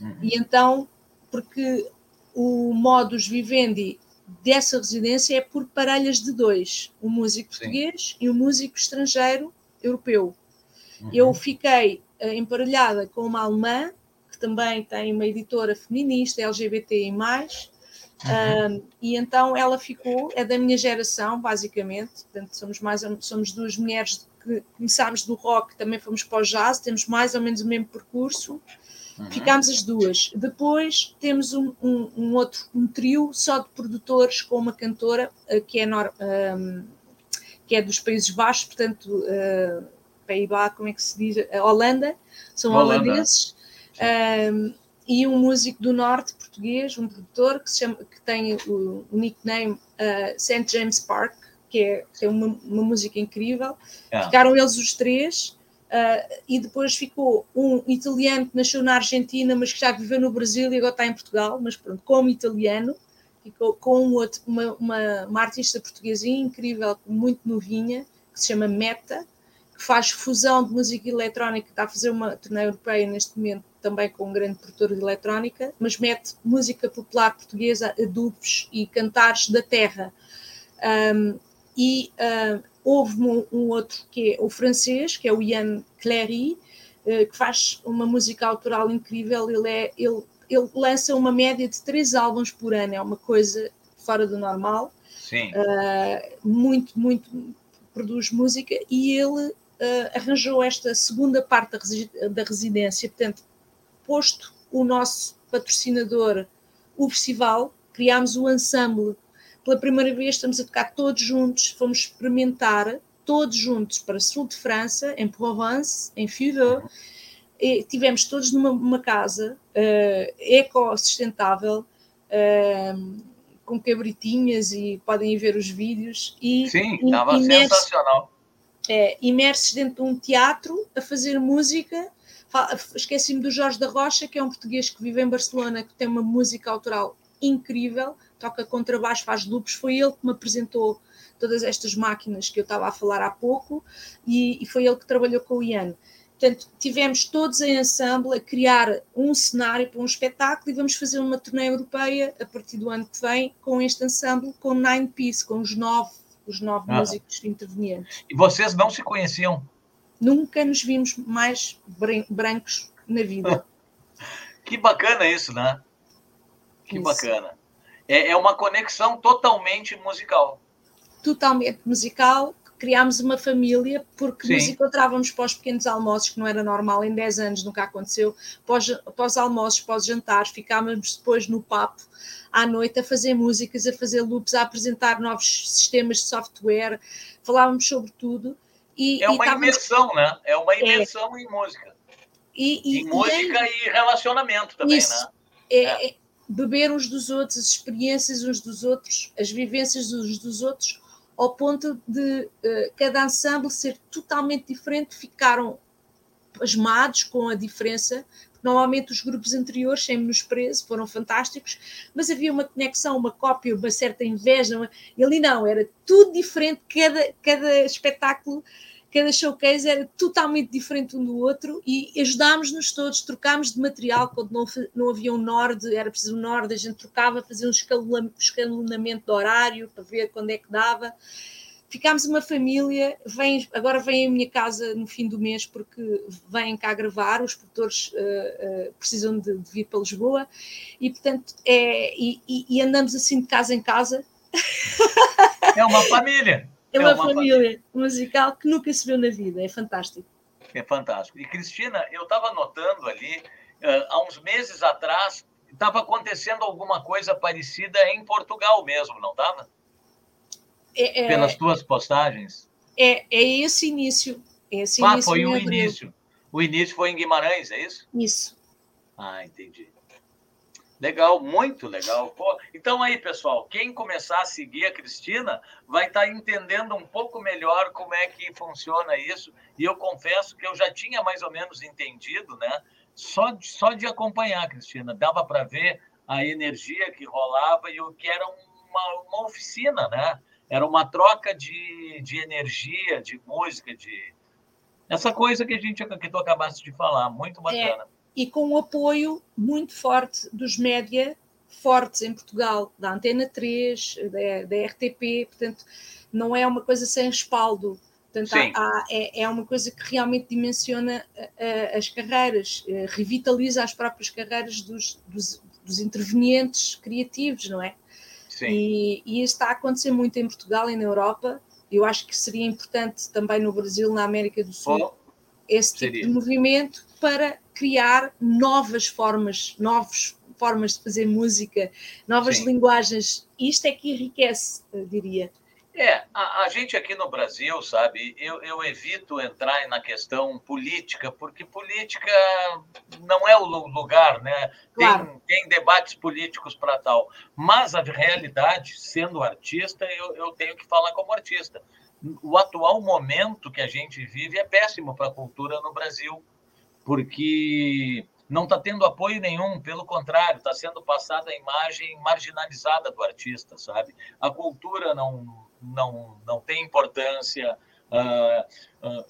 Uhum. E então, porque o modus vivendi dessa residência é por parelhas de dois, o músico Sim. português e o músico estrangeiro europeu. Uhum. Eu fiquei uh, emparelhada com uma alemã também tem uma editora feminista, LGBTI+, uhum. um, e então ela ficou, é da minha geração, basicamente, portanto somos, mais, somos duas mulheres que começámos do rock, também fomos para o jazz, temos mais ou menos o mesmo percurso, uhum. ficámos as duas. Depois temos um, um, um, outro, um trio só de produtores com uma cantora uh, que, é um, que é dos Países Baixos, portanto, uh, Paíba, como é que se diz? A Holanda, são Holanda. holandeses um, e um músico do norte português, um produtor que, chama, que tem o, o nickname uh, ah, St. James Park, que é, que é uma, uma, música incrível. Yeah. Ficaram eles os três. Uh, e depois ficou um italiano que nasceu na Argentina, mas que já viveu no Brasil e agora está em Portugal, mas pronto, como italiano, ficou com um outro, uma, uma, uma artista portuguesinha incrível, muito novinha, que se chama Meta, faz fusão de música eletrónica, está a fazer uma turnê europeia neste momento também com um grande produtor de eletrónica, mas mete música popular portuguesa, adubos e cantares da terra. Um, e uh, houve um, um, outro que é o francês, que é o Ian Cléry, uh, que faz uma música autoral incrível. Ele, é, ele, ele lança uma média de três álbuns por ano, é uma coisa fora do normal. Sim. Uh, muito, muito produz música e ele Uh, arranjou esta segunda parte da, da residência, portanto, posto o nosso patrocinador, o festival, criámos o ensemble. Pela primeira vez estamos a tocar todos juntos, fomos experimentar todos juntos para sul de França, em Provence, em e tivemos todos numa casa uh, eco-sustentável, uh, com cabritinhas e podem ver os vídeos. E, Sim, estava sensacional. É, imersos dentro de um teatro a fazer música Esqueci-me do Jorge da Rocha, que é um português que vive em Barcelona, que tem uma música autoral incrível, toca contrabaixo, faz loops. Foi ele que me apresentou todas estas máquinas que eu estava a falar há pouco e, e foi ele que trabalhou com o Ian. Portanto, tivemos todos em ensemble a criar um cenário para um espetáculo e vamos fazer uma turnê europeia a partir do ano que vem com este ensemble, com Nine Piece, com os nove, os nove ah. músicos intervenientes. E vocês não se conheciam? Nunca nos vimos mais brancos na vida. que bacana isso, né? Que isso. bacana. É, é uma conexão totalmente musical. Totalmente musical, criámos uma família porque Sim. nos encontrávamos para os pequenos almoços, que não era normal, em 10 anos nunca aconteceu, pós, pós almoços, pós jantares, ficávamos depois no papo à noite a fazer músicas, a fazer loops, a apresentar novos sistemas de software, falávamos sobre tudo. E, é uma e imersão, né? É uma é. imersão é. em música. E, e, em música é... e relacionamento também, Isso. né? É, é, beber uns dos outros, as experiências uns dos outros, as vivências uns dos outros, ao ponto de uh, cada ensemble ser totalmente diferente, ficaram pasmados com a diferença. Normalmente os grupos anteriores, sem menosprezo, foram fantásticos, mas havia uma conexão, uma cópia, uma certa inveja. Uma... E ali não, era tudo diferente, cada, cada espetáculo cada showcase era totalmente diferente um do outro e ajudámos-nos todos, trocámos de material quando não, não havia um Nord, era preciso um Nord, a gente trocava, fazia um escalonamento de horário para ver quando é que dava. Ficámos uma família, vem, agora vem à minha casa no fim do mês porque vêm cá gravar, os produtores uh, uh, precisam de, de, vir para Lisboa e portanto é, e, e andamos assim de casa em casa. É uma família. É uma, é uma família, musical que nunca se viu na vida, é fantástico. É fantástico. E Cristina, eu estava notando ali, uh, há uns meses atrás, estava acontecendo alguma coisa parecida em Portugal mesmo, não estava? É, é, Pelas tuas postagens. É, é esse início. Esse ah, início foi o início. O início foi em Guimarães, é isso? Isso. Ah, entendi. Legal, muito legal. Então aí, pessoal, quem começar a seguir a Cristina vai estar tá entendendo um pouco melhor como é que funciona isso. E eu confesso que eu já tinha mais ou menos entendido, né? Só de, só de acompanhar Cristina, dava para ver a energia que rolava e o que era uma, uma oficina, né? Era uma troca de, de energia, de música, de essa coisa que a gente que tu acabaste de falar, muito é, bacana. É e com o apoio muito forte dos média fortes em Portugal, da Antena 3, da, da RTP, portanto, não é uma coisa sem respaldo. Portanto, há, há, é, é, uma coisa que realmente dimensiona uh, as carreiras, uh, revitaliza as próprias carreiras dos, dos, dos, intervenientes criativos, não é? Sim. E, e isso está a acontecer muito em Portugal e na Europa. Eu acho que seria importante também no Brasil, na América do Sul, oh, esse tipo seria. de movimento para criar novas formas, novas formas de fazer música, novas Sim. linguagens. Isto é que enriquece, diria. É, a, a, gente aqui no Brasil, sabe, eu, eu evito entrar na questão política, porque política não é o lugar, né? Claro. Tem, tem debates políticos para tal. Mas a realidade, sendo artista, eu, eu tenho que falar como artista. O atual momento que a gente vive é péssimo para a cultura no Brasil porque não está tendo apoio nenhum, pelo contrário, está sendo passada a imagem marginalizada do artista, sabe? A cultura não, não, não tem importância. Uh, uh,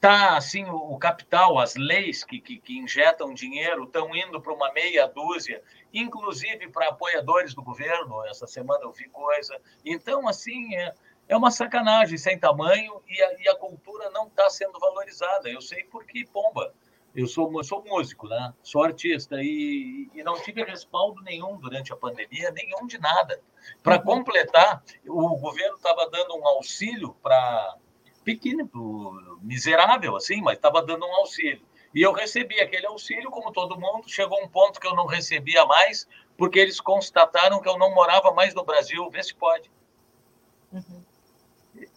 tá assim o, capital, as leis que, que, que injetam dinheiro estão indo para uma meia dúzia, inclusive para apoiadores do governo. Essa semana eu vi coisa. Então, assim, é, é uma sacanagem sem tamanho e a, e a cultura não está sendo valorizada. Eu sei porque, pomba, eu sou, eu sou músico, né? sou artista e, e, não tive respaldo nenhum durante a pandemia, nenhum de nada. Para uhum. completar, o governo estava dando um auxílio para pequeno, miserável, assim, mas estava dando um auxílio. E eu recebi aquele auxílio, como todo mundo. Chegou um ponto que eu não recebia mais, porque eles constataram que eu não morava mais no Brasil. Vê se pode. Uhum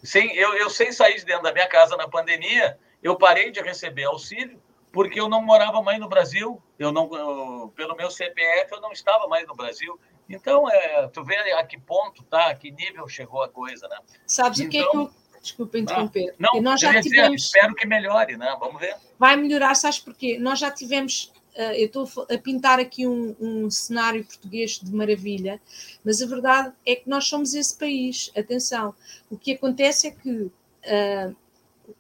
sem, eu, eu sem sair de dentro da minha casa na pandemia, eu parei de receber auxílio porque eu não morava mais no Brasil. Eu não, eu, pelo meu CPF, eu não estava mais no Brasil. Então, é, tu vê a que ponto tá, a que nível chegou a coisa, né? Sabes então, o que é que eu... Desculpa interromper. Não, nós já tivemos... espero que melhore, né? Vamos ver. Vai melhorar, sabes porquê? Nós já tivemos eu estou a pintar aqui um, um, cenário português de maravilha, mas a verdade é que nós somos esse país. Atenção, o que acontece é que uh,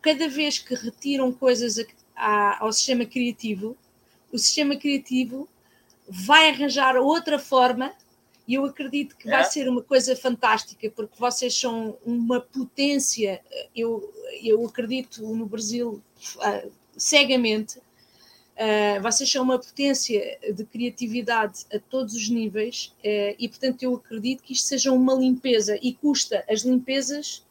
cada vez que retiram coisas ao sistema criativo, o sistema criativo vai arranjar outra forma e eu acredito que é. vai ser uma coisa fantástica, porque vocês são uma potência. Eu, eu acredito no Brasil uh, cegamente Uh, vocês são uma potência de criatividade a todos os níveis uh, e, portanto, eu acredito que isto seja uma limpeza e custa. As limpezas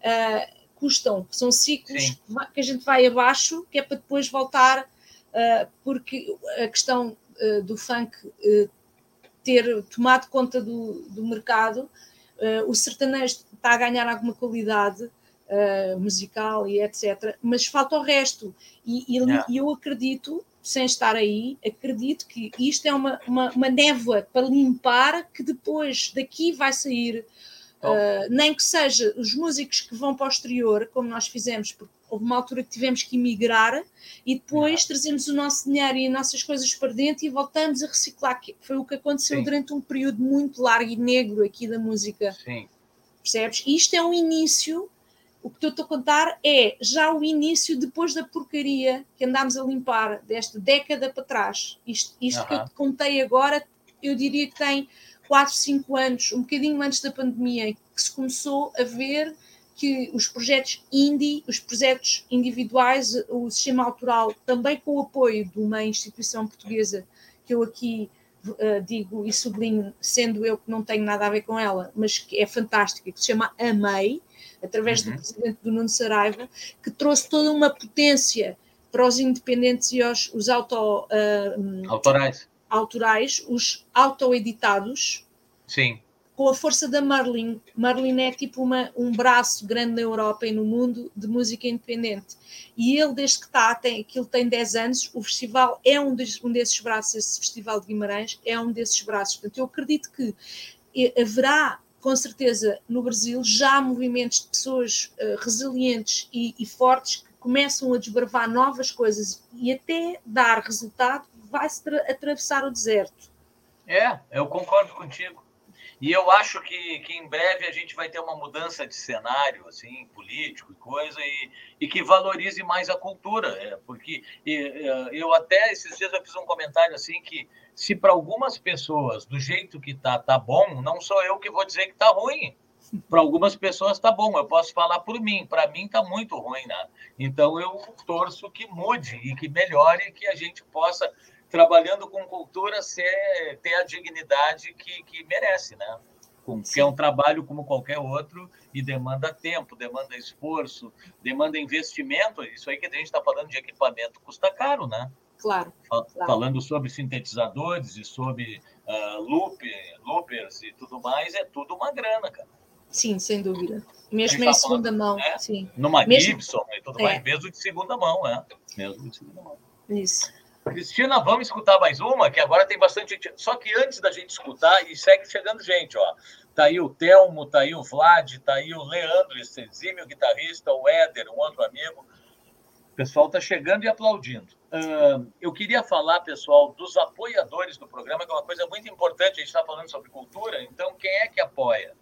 uh, custam, são ciclos Sim. que a gente vai abaixo, que é para depois voltar, porque a questão do funk ter tomado conta do, do mercado, o sertanejo está a ganhar alguma qualidade uh, musical e etc. Mas falta o resto. E, e, yeah. e, eu acredito, sem estar aí, acredito que isto é uma, uma, uma névoa para limpar que depois daqui vai sair. Uh, nem que seja os músicos que vão para o exterior, como nós fizemos, porque houve uma altura que tivemos que emigrar e depois trazemos o nosso dinheiro e as nossas coisas para dentro e voltamos a reciclar, que foi o que aconteceu Sim. durante um período muito largo e negro aqui da música. Sim. Percebes? Isto é um início o que eu estou a contar é já o início depois da porcaria que andámos a limpar desta década para trás. Isto, isto uhum. que eu te contei agora, eu diria que tem 4, 5 anos, um bocadinho antes da pandemia, que se começou a ver que os projetos indie, os projetos individuais, o sistema autoral, também com o apoio de uma instituição portuguesa que eu aqui uh, digo e sublinho, sendo eu que não tenho nada a ver com ela, mas que é fantástica, que se chama Amei, através uhum. do presidente do Nuno Saraiva, que trouxe toda uma potência para os independentes e os, os auto, uh, autorais. autorais, os autoeditados. Sim. Com a força da Marlin. Marlin é tipo uma, um braço grande na Europa e no mundo de música independente. E ele, desde que está, tem, aquilo tem 10 anos, o festival é um, des, um desses braços, esse Festival de Guimarães é um desses braços. Portanto, eu acredito que haverá com certeza no Brasil já há movimentos de pessoas uh, resilientes e, e, fortes que começam a desbravar novas coisas e até dar resultado, vai-se atravessar o deserto. É, eu concordo contigo. E eu acho que, que em breve a gente vai ter uma mudança de cenário, assim, político e coisa, e, e que valorize mais a cultura. É, porque e, é, eu até esses dias eu fiz um comentário assim que se para algumas pessoas do jeito que tá tá bom, não sou eu que vou dizer que tá ruim. Para algumas pessoas tá bom, eu posso falar por mim. Para mim tá muito ruim, né? Então eu torço que mude e que melhore, que a gente possa trabalhando com cultura ser ter a dignidade que, que merece, né? que é um trabalho como qualquer outro e demanda tempo, demanda esforço, demanda investimento. Isso aí que a gente está falando de equipamento custa caro, né? Claro, claro. Falando sobre sintetizadores e sobre uh, loop, loopers e tudo mais, é tudo uma grana, cara. Sim, sem dúvida. Mesmo em tá segunda falando, mão. Né? Sim. Numa mesmo... Gibson e tudo é. mais, mesmo de segunda mão, é. Mesmo de segunda mão. Isso. Cristina, vamos escutar mais uma, que agora tem bastante gente. Só que antes da gente escutar, e segue chegando gente, ó. Tá aí o Telmo, tá aí o Vlad, tá aí o Leandro, esse exímio guitarrista, o Éder, um outro amigo. O pessoal está chegando e aplaudindo. Uh, eu queria falar, pessoal, dos apoiadores do programa, que é uma coisa muito importante. A gente está falando sobre cultura, então quem é que apoia?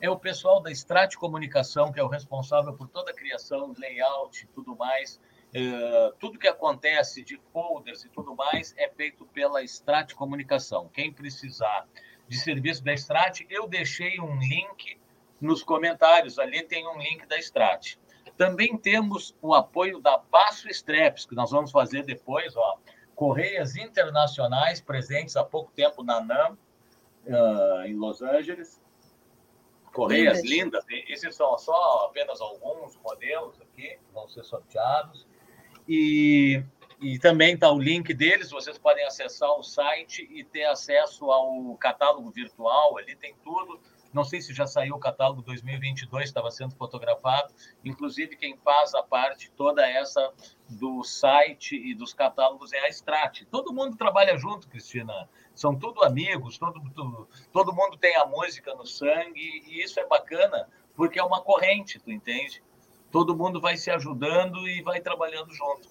É o pessoal da Strat Comunicação, que é o responsável por toda a criação, layout e tudo mais. Uh, tudo que acontece de folders e tudo mais é feito pela Strat Comunicação. Quem precisar de serviço da Strat, eu deixei um link nos comentários. Ali tem um link da Strat. Também temos o apoio da Basso Streps, que nós vamos fazer depois, ó, Correias Internacionais, presentes há pouco tempo na NAM, uh, em Los Angeles. Correias lindas. lindas. Esses são só apenas alguns modelos aqui, que vão ser sorteados. E, e também está o link deles, vocês podem acessar o site e ter acesso ao catálogo virtual, ali tem tudo não sei se já saiu o catálogo 2022, estava sendo fotografado. Inclusive, quem faz a parte toda essa do site e dos catálogos é a Strat. Todo mundo trabalha junto, Cristina. São tudo amigos, todo, todo, todo mundo tem a música no sangue, e isso é bacana, porque é uma corrente, tu entende? Todo mundo vai se ajudando e vai trabalhando junto.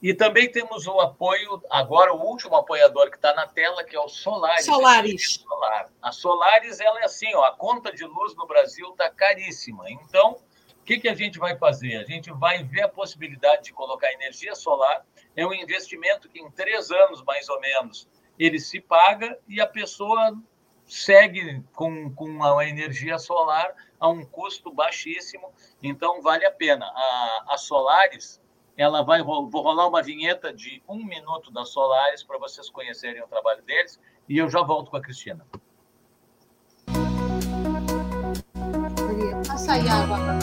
E também temos o apoio, agora o último apoiador que está na tela, que é o Solaris. Solaris. Solar. A Solaris, ela é assim, ó, a conta de luz no Brasil está caríssima. Então, o que, que a gente vai fazer? A gente vai ver a possibilidade de colocar energia solar. É um investimento que em três anos, mais ou menos, ele se paga e a pessoa segue com, com a energia solar a um custo baixíssimo. Então, vale a pena. A, a Solaris ela vai vou rolar uma vinheta de um minuto da Solares para vocês conhecerem o trabalho deles e eu já volto com a Cristina. Passa aí água para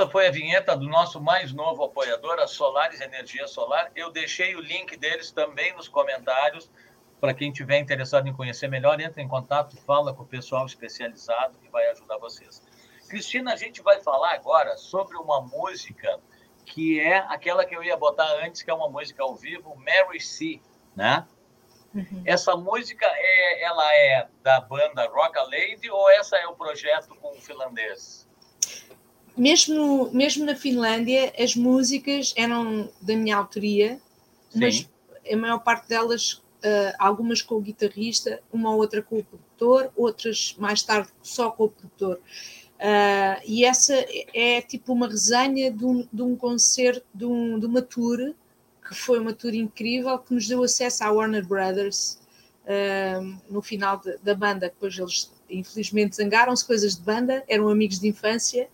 essa foi a vinheta do nosso mais novo apoiador, a Solares Energia Solar. Eu deixei o link deles também nos comentários. Para quem tiver interessado em conhecer melhor, entre em contato, fala com o pessoal especializado que vai ajudar vocês. Cristina, a gente vai falar agora sobre uma música que é aquela que eu ia botar antes, que é uma música ao vivo, Mary C, né? Uhum. Essa música, é, ela é da banda Rock a Lady ou essa é o projeto com o finlandês? Mesmo, mesmo na Finlândia, as músicas eram da minha autoria, Sim. mas a maior parte delas, uh, algumas com o guitarrista, uma ou outra com o produtor, outras mais tarde só com o produtor. Uh, e essa é tipo uma resenha de um, de um concerto, de, um, de uma tour, que foi uma tour incrível, que nos deu acesso à Warner Brothers uh, no final da banda. Depois eles, infelizmente, zangaram-se, coisas de banda, eram amigos de infância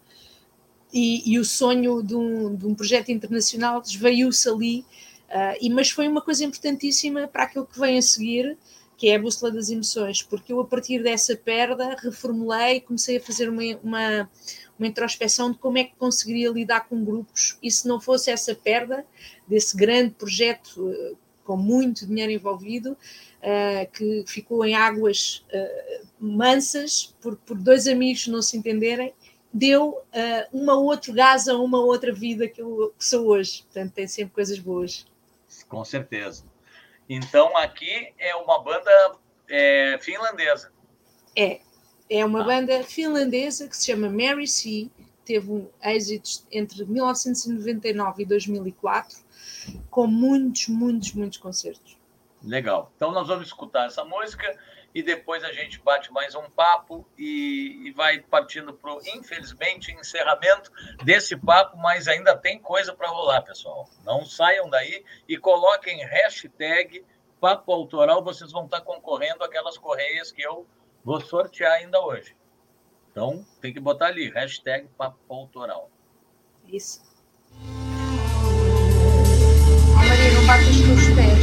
e, e o sonho de um, de um projeto internacional desveiu-se ali, uh, e, mas foi uma coisa importantíssima para aquilo que vem a seguir, que é a bússola das emoções, porque eu a partir dessa perda reformulei, comecei a fazer uma, uma, uma introspeção de como é que conseguiria lidar com grupos, e se não fosse essa perda desse grande projeto uh, com muito dinheiro envolvido, uh, que ficou em águas uh, mansas por, por dois amigos não se entenderem, deu uh, uma outro gás a uma outra vida que eu sou hoje. Portanto, tem sempre coisas boas. Com certeza. Então, aqui é uma banda é, finlandesa. É. É uma ah. banda finlandesa que se chama Mary C. Teve um êxito entre 1999 e 2004, com muitos, muitos, muitos concertos. Legal. Então, nós vamos escutar essa música e depois a gente bate mais um papo e, e vai partindo para o, infelizmente, encerramento desse papo, mas ainda tem coisa para rolar, pessoal. Não saiam daí e coloquem hashtag Papo Autoral, vocês vão estar concorrendo aquelas correias que eu vou sortear ainda hoje. Então, tem que botar ali, hashtag Papo Autoral. Isso. Maria, não bate os pés.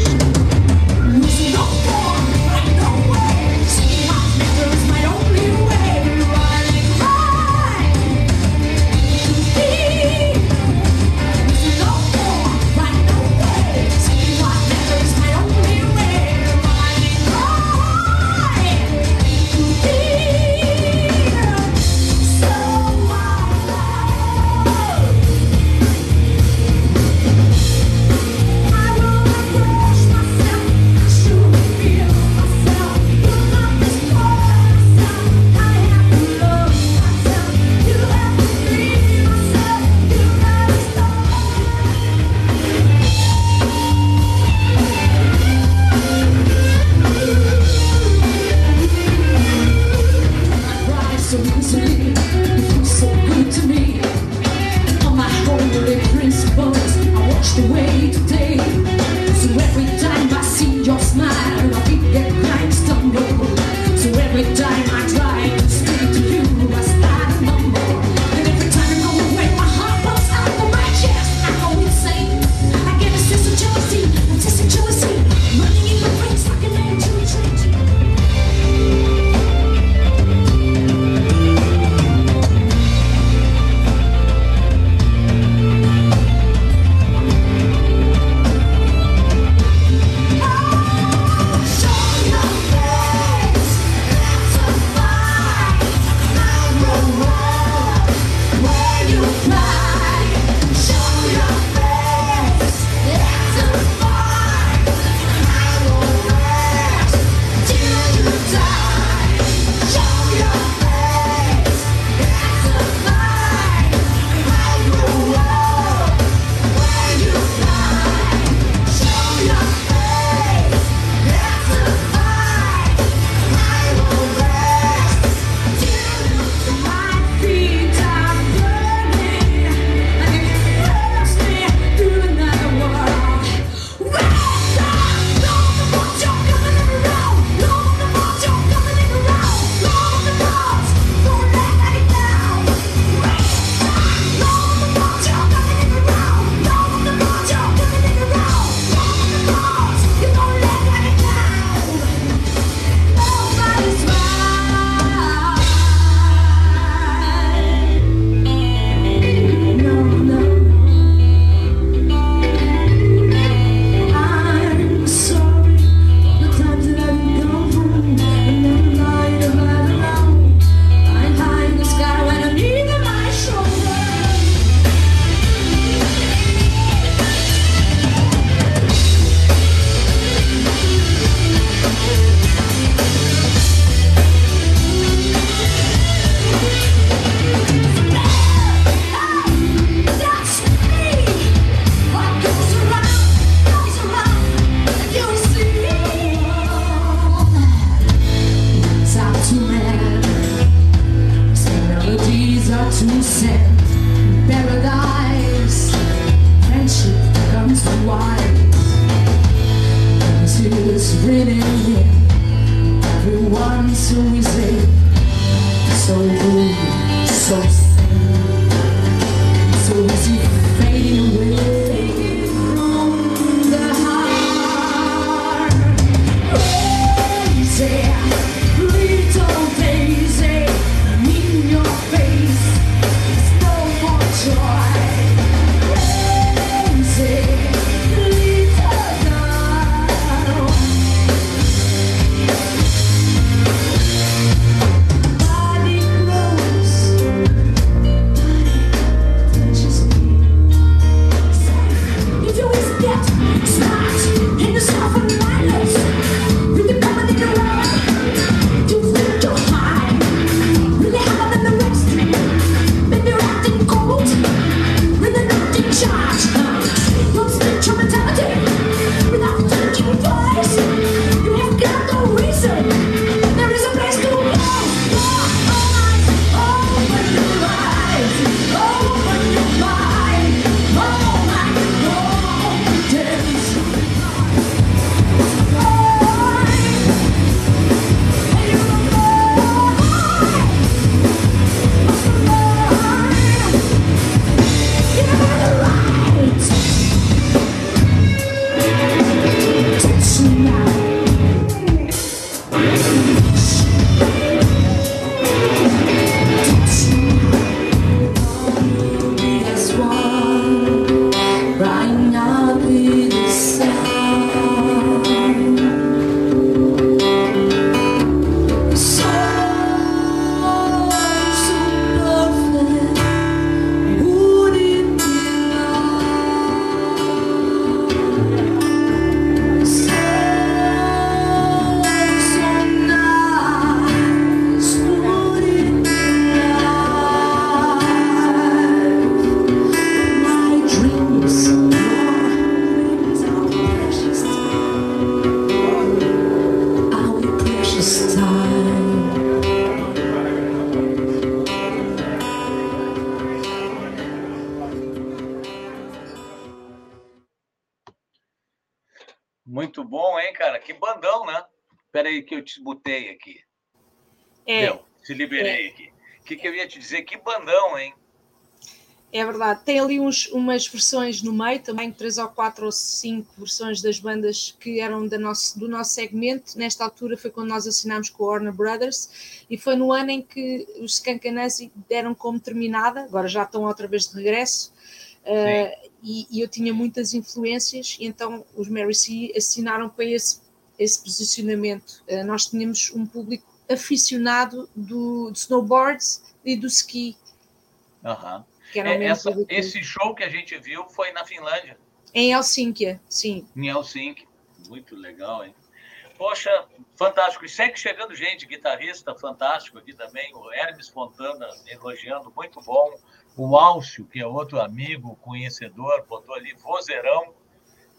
the And tears raining Everyone so easy So blue, so que eu te botei aqui. É. Deu, te liberei é. aqui. O que, que eu ia te dizer? Que bandão, hein? É verdade. Tem ali uns, umas versões no meio, também três ou quatro ou cinco versões das bandas que eram da nosso, do nosso segmento. Nesta altura foi quando nós assinámos com a Warner Brothers e foi no ano em que os Skankanasi deram como terminada, agora já estão outra vez de regresso. Uh, e, e, eu tinha muitas influências, e então os Mary C assinaram para esse esse posicionamento. Uh, nós tínhamos um público aficionado do, do snowboard e do ski. Uhum. É, essa, esse show que a gente viu foi na Finlândia. Em Helsínquia, sim. Em Helsínquia. Muito legal, hein? Poxa, fantástico. E segue chegando gente, guitarrista fantástico aqui também. O Hermes Fontana elogiando, muito bom. O Álcio, que é outro amigo, conhecedor, botou ali vozeirão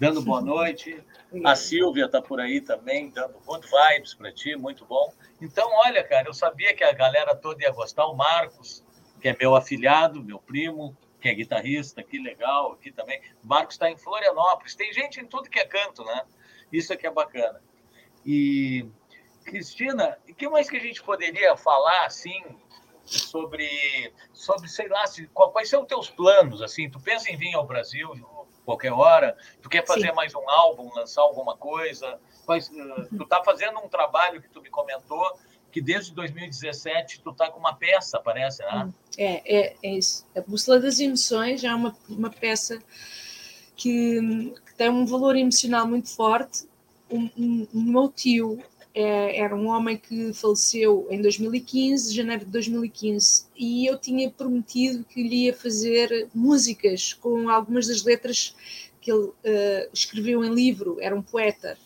dando boa noite. A Silvia está por aí também, dando good vibes para ti, muito bom. Então, olha, cara, eu sabia que a galera toda ia gostar. O Marcos, que é meu afilhado, meu primo, que é guitarrista, que legal aqui também. O Marcos está em Florianópolis. Tem gente em tudo que é canto, né? Isso é que é bacana. E, Cristina, o que mais que a gente poderia falar, assim, sobre, sobre sei lá, se, quais são os teus planos, assim? Tu pensa em vir ao Brasil qualquer hora? Tu quer fazer Sim. mais um álbum, lançar alguma coisa? Uh, tu está fazendo um trabalho que tu me comentou que desde 2017 tu está com uma peça, parece, né? É, é, é isso. A Bússola das Emoções é uma, uma peça que, que tem um valor emocional muito forte. O um, um, meu tio era um homem que faleceu em 2015, janeiro de 2015, e eu tinha prometido que lhe ia fazer músicas com algumas das letras que ele uh, escreveu em livro, era um poeta.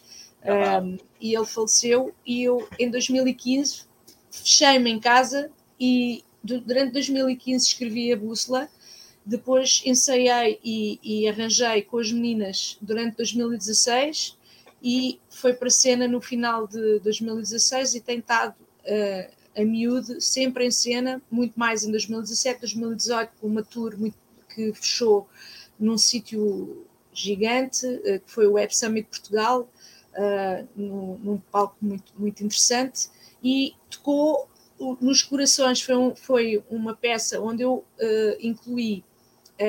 Um, e ele faleceu, e eu em 2015 fechei-me em casa e durante 2015 escrevi a bússola, depois ensaiei e, e arranjei com as meninas durante 2016 e foi para a cena no final de 2016 e tem estado uh, a miúde sempre em cena, muito mais em 2017, 2018, com uma tour muito, que fechou num sítio gigante, uh, que foi o Web Summit Portugal, uh, num, palco muito, muito interessante e tocou nos corações. Foi, um, foi uma peça onde eu incluí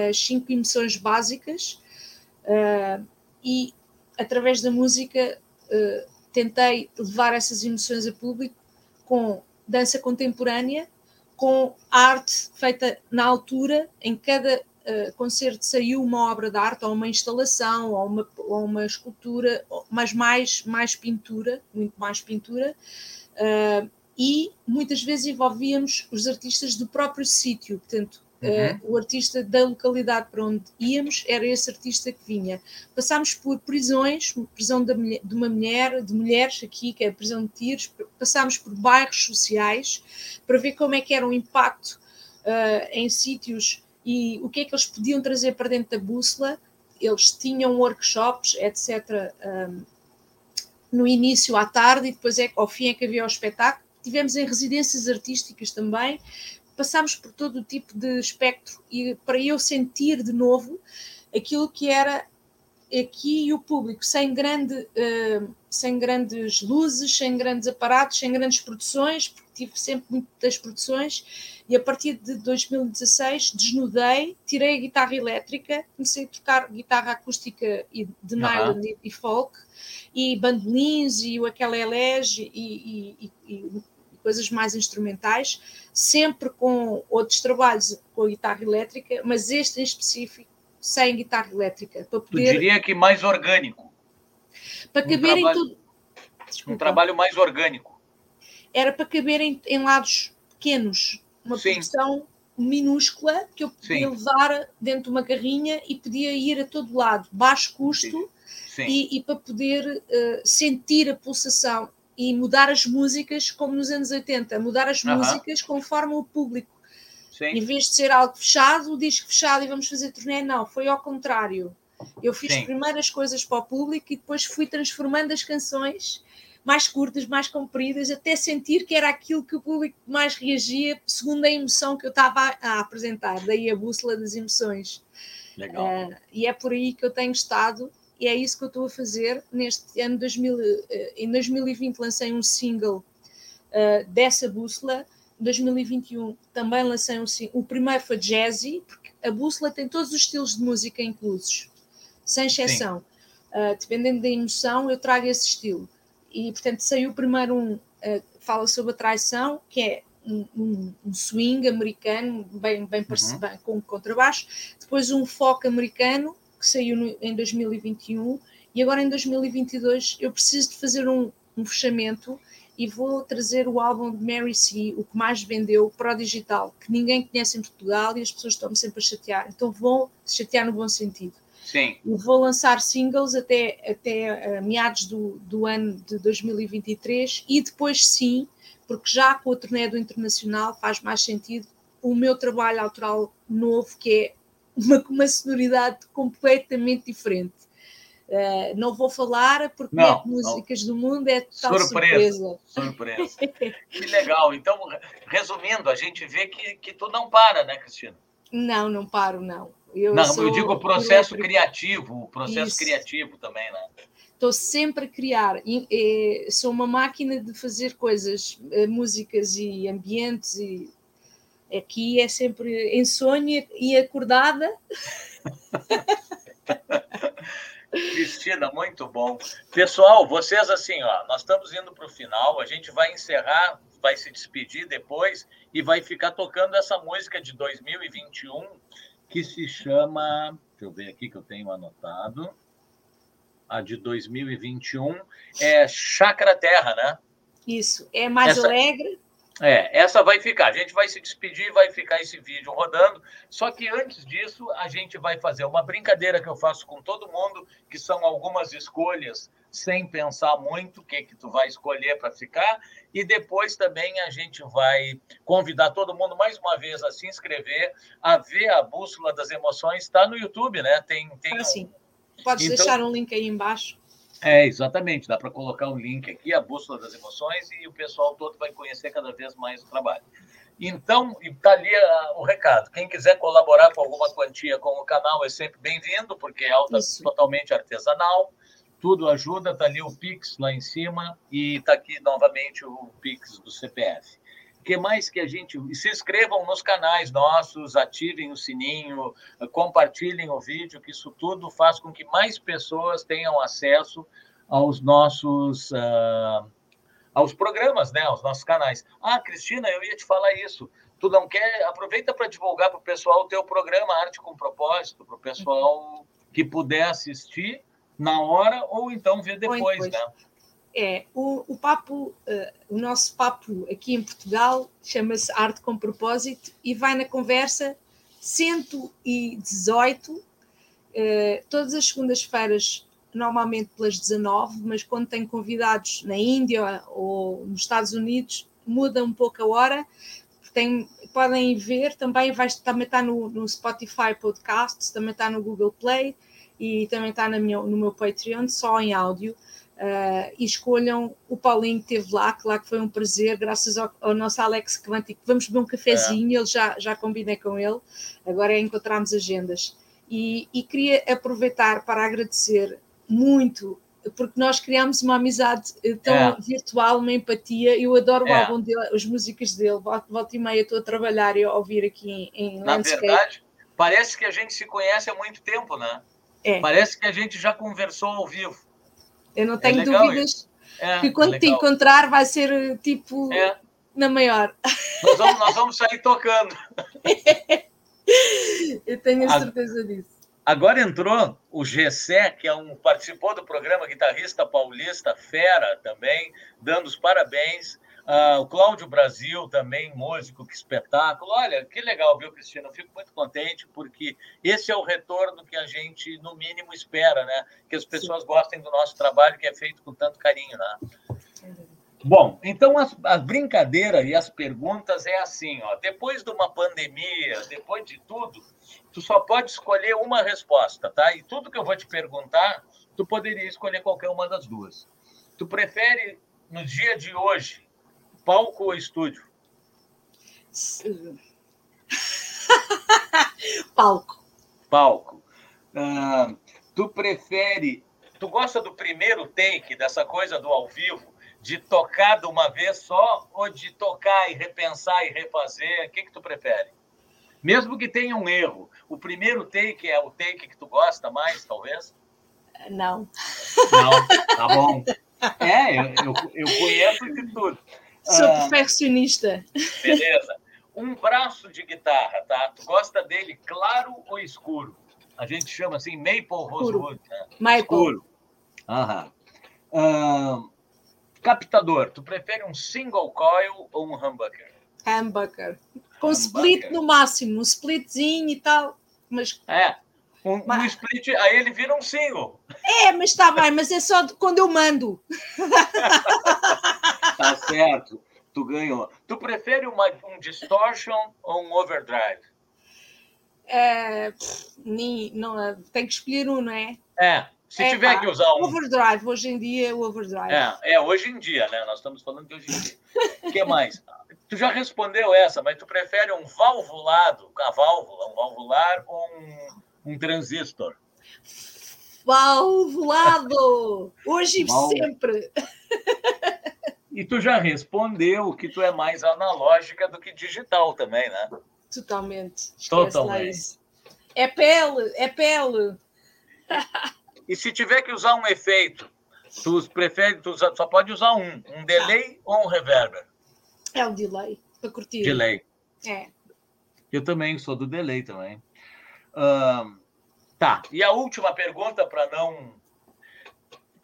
as cinco emoções básicas e através da música tentei levar essas emoções a público com dança contemporânea, com arte feita na altura, em cada uh, concerto saiu uma obra de arte, ou uma instalação, ou uma, ou uma escultura, mas mais, mais pintura, muito mais pintura, uh, e muitas vezes envolvíamos os artistas do próprio sítio, portanto, Uhum. Uh, o artista da localidade para onde íamos era esse artista que vinha. Passámos por prisões, prisão de, de uma mulher, de mulheres aqui, que é a prisão de tiros, passámos por bairros sociais para ver como é que era o impacto uh, em sítios e o que é que eles podiam trazer para dentro da bússola. Eles tinham workshops, etc., um, no início à tarde e depois é, ao fim é que havia o espetáculo. Tivemos em residências artísticas também, passámos por todo o tipo de espectro e para eu sentir de novo aquilo que era aqui o público, sem, grande, uh, sem grandes luzes, sem grandes aparatos, sem grandes produções, porque tive sempre muitas produções, e a partir de 2016 desnudei, tirei a guitarra elétrica, comecei a tocar guitarra acústica de nylon e, e, folk, e bandolins, e o aquela elege, e, e, e coisas mais instrumentais, sempre com outros trabalhos com a guitarra elétrica, mas este em específico sem guitarra elétrica. Para poder... Eu diria que mais orgânico. Para um caber trabalho, em tudo. Um trabalho mais orgânico. Era para caber em, em lados pequenos, uma Sim. produção minúscula que eu podia Sim. levar dentro de uma carrinha e podia ir a todo lado, baixo custo, e, e, para poder uh, sentir a pulsação e mudar as músicas como nos anos 80, mudar as músicas conforme o público. Sim. Em vez de ser algo fechado, o disco fechado e vamos fazer turnê, não, foi ao contrário. Eu fiz Sim. primeiro as coisas para o público e depois fui transformando as canções mais curtas, mais compridas, até sentir que era aquilo que o público mais reagia, segundo a emoção que eu estava a, apresentar, daí a bússola das emoções. Legal. Uh, e é por aí que eu tenho estado e é isso que eu estou a fazer neste ano 2000, eh, em 2020 lancei um single uh, dessa bússola, em 2021 também lancei um single, o primeiro foi jazzy, porque a bússola tem todos os estilos de música inclusos, sem exceção. Uh, dependendo da emoção, eu trago esse estilo. E, portanto, saiu primeiro um, uh, fala sobre a traição, que é um, um, um swing americano, bem, bem, uhum. bem com contrabaixo, depois um folk americano, que saiu no, em 2021 e agora em 2022 eu preciso de fazer um, um fechamento e vou trazer o álbum de Mary C, o que mais vendeu para o digital, que ninguém conhece em Portugal e as pessoas estão-me sempre a chatear. Então vou chatear no bom sentido. Sim. E vou lançar singles até, até uh, meados do, do ano de 2023 e depois sim, porque já com o turnê do Internacional faz mais sentido o meu trabalho autoral novo, que é uma, uma sonoridade completamente diferente. Uh, não vou falar porque não, músicas não. do mundo é total surpresa. Surpresa. surpresa. que legal. Então, resumindo, a gente vê que, que tu não para, né, Cristina? Não, não paro, não. Eu não, eu digo o processo criativo, o processo Isso. criativo também, né? Estou sempre a criar. E, e, sou uma máquina de fazer coisas, eh, músicas e ambientes e Aqui é sempre insônia e acordada. Cristina, muito bom. Pessoal, vocês assim, ó, nós estamos indo para o final, a gente vai encerrar, vai se despedir depois e vai ficar tocando essa música de 2021 que se chama, deixa eu ver aqui que eu tenho anotado, a de 2021 é Chácara Terra, né? Isso, é mais essa... alegre é, essa vai ficar. A gente vai se despedir e vai ficar esse vídeo rodando. Só que antes disso, a gente vai fazer uma brincadeira que eu faço com todo mundo, que são algumas escolhas sem pensar muito o que que tu vai escolher para ficar. E depois também a gente vai convidar todo mundo mais uma vez a se inscrever, a ver a bússola das emoções. Está no YouTube, né? Tem, tem ah, sim. Pode então, deixar um link aí embaixo. É, exatamente. Dá para colocar o link aqui, a bússola das emoções, e o pessoal todo vai conhecer cada vez mais o trabalho. Então, está ali a, o recado. Quem quiser colaborar com alguma quantia com o canal é sempre bem-vindo, porque é alta, totalmente artesanal. tudo ajuda, está ali o Pix lá em cima e está aqui novamente o Pix do CPF. O que mais que a gente. Se inscrevam nos canais nossos, ativem o sininho, compartilhem o vídeo, que isso tudo faz com que mais pessoas tenham acesso aos nossos. Uh, aos programas, né, aos nossos canais. Ah, Cristina, eu ia te falar isso. Tu não quer? Aproveita para divulgar para o pessoal o teu programa Arte com Propósito, para o pessoal que puder assistir na hora ou então ver depois, depois. né? É, o, o papo, uh, o nosso papo aqui em Portugal chama-se Arte com Propósito e vai na conversa 118, uh, todas as segundas-feiras, normalmente pelas 19, mas quando tem convidados na Índia ou nos Estados Unidos, muda um pouco a hora. Tem, podem ver, também, vai, também está no, no Spotify Podcasts, também está no Google Play e também está no meu Patreon, só em áudio. Uh, e escolham o Paulinho que esteve lá, que lá que foi um prazer, graças ao, ao nosso Alex Quantico. Vamos beber um cafezinho, é. ele já, já combinei com ele, agora é encontrarmos agendas. E, e queria aproveitar para agradecer muito, porque nós criámos uma amizade eh, tão é. virtual, uma empatia. Eu adoro o é. álbum dele, as músicas dele, volta e meia estou a trabalhar e a ouvir aqui em, em Na Landscape. verdade, parece que a gente se conhece há muito tempo, né? É. Parece que a gente já conversou ao vivo. Eu não é tenho dúvidas é, que quando te encontrar vai ser tipo na maior. Nós vamos, nós vamos sair tocando. Eu tenho a certeza disso. Agora entrou o Gessé, que é um participou do programa, guitarrista paulista, fera também, dando os parabéns. Uh, o Cláudio Brasil também, músico, que espetáculo. Olha, que legal, viu, Cristina? Eu fico muito contente, porque esse é o retorno que a gente, no mínimo, espera, né? Que as pessoas gostem do nosso trabalho, que é feito com tanto carinho, né? Bom, então as, as brincadeiras e as perguntas é assim, ó. Depois de uma pandemia, depois de tudo, tu só pode escolher uma resposta, tá? E tudo que eu vou te perguntar, tu poderia escolher qualquer uma das duas. Tu prefere, no dia de hoje, Palco ou estúdio? Palco. Palco. Uh, tu prefere. Tu gosta do primeiro take, dessa coisa do ao vivo, de tocar de uma vez só, ou de tocar e repensar e refazer? O que, que tu prefere? Mesmo que tenha um erro, o primeiro take é o take que tu gosta mais, talvez? Não. Não, tá bom. É, eu, eu, eu conheço de tudo. Sou ah, perfeccionista. Beleza. Um braço de guitarra, tá? Tu gosta dele claro ou escuro? A gente chama assim maple rosewood, né? Maple. Escuro. Aham. Uh, captador, tu prefere um single coil ou um humbucker? Humbucker. Com humbucker. split no máximo, um splitzinho e tal. Mas... É, um, mas... um, split, aí ele vira um single. É, mas está bem, mas é só quando eu mando. Tá certo. Tu ganhou. Tu prefere uma, um distortion ou um overdrive? É, nem, não, tem que escolher um, não é? É. Se é, tiver pá, que usar um. Overdrive, hoje em dia, o overdrive. É, é, hoje em dia, né? Nós estamos falando de hoje em dia. O que mais? Tu já respondeu essa, mas tu prefere um valvulado, a válvula, um valvular ou um, um transistor? Valvulado! Hoje e sempre! E tu já respondeu que tu é mais analógica do que digital também, né? Totalmente. Totalmente. É pele, é pele. E se tiver que usar um efeito, tu prefere, tu só pode usar um, um delay ou um reverber? É o delay, para curtir. Delay. É. Eu também sou do delay também. tá, e a última pergunta para não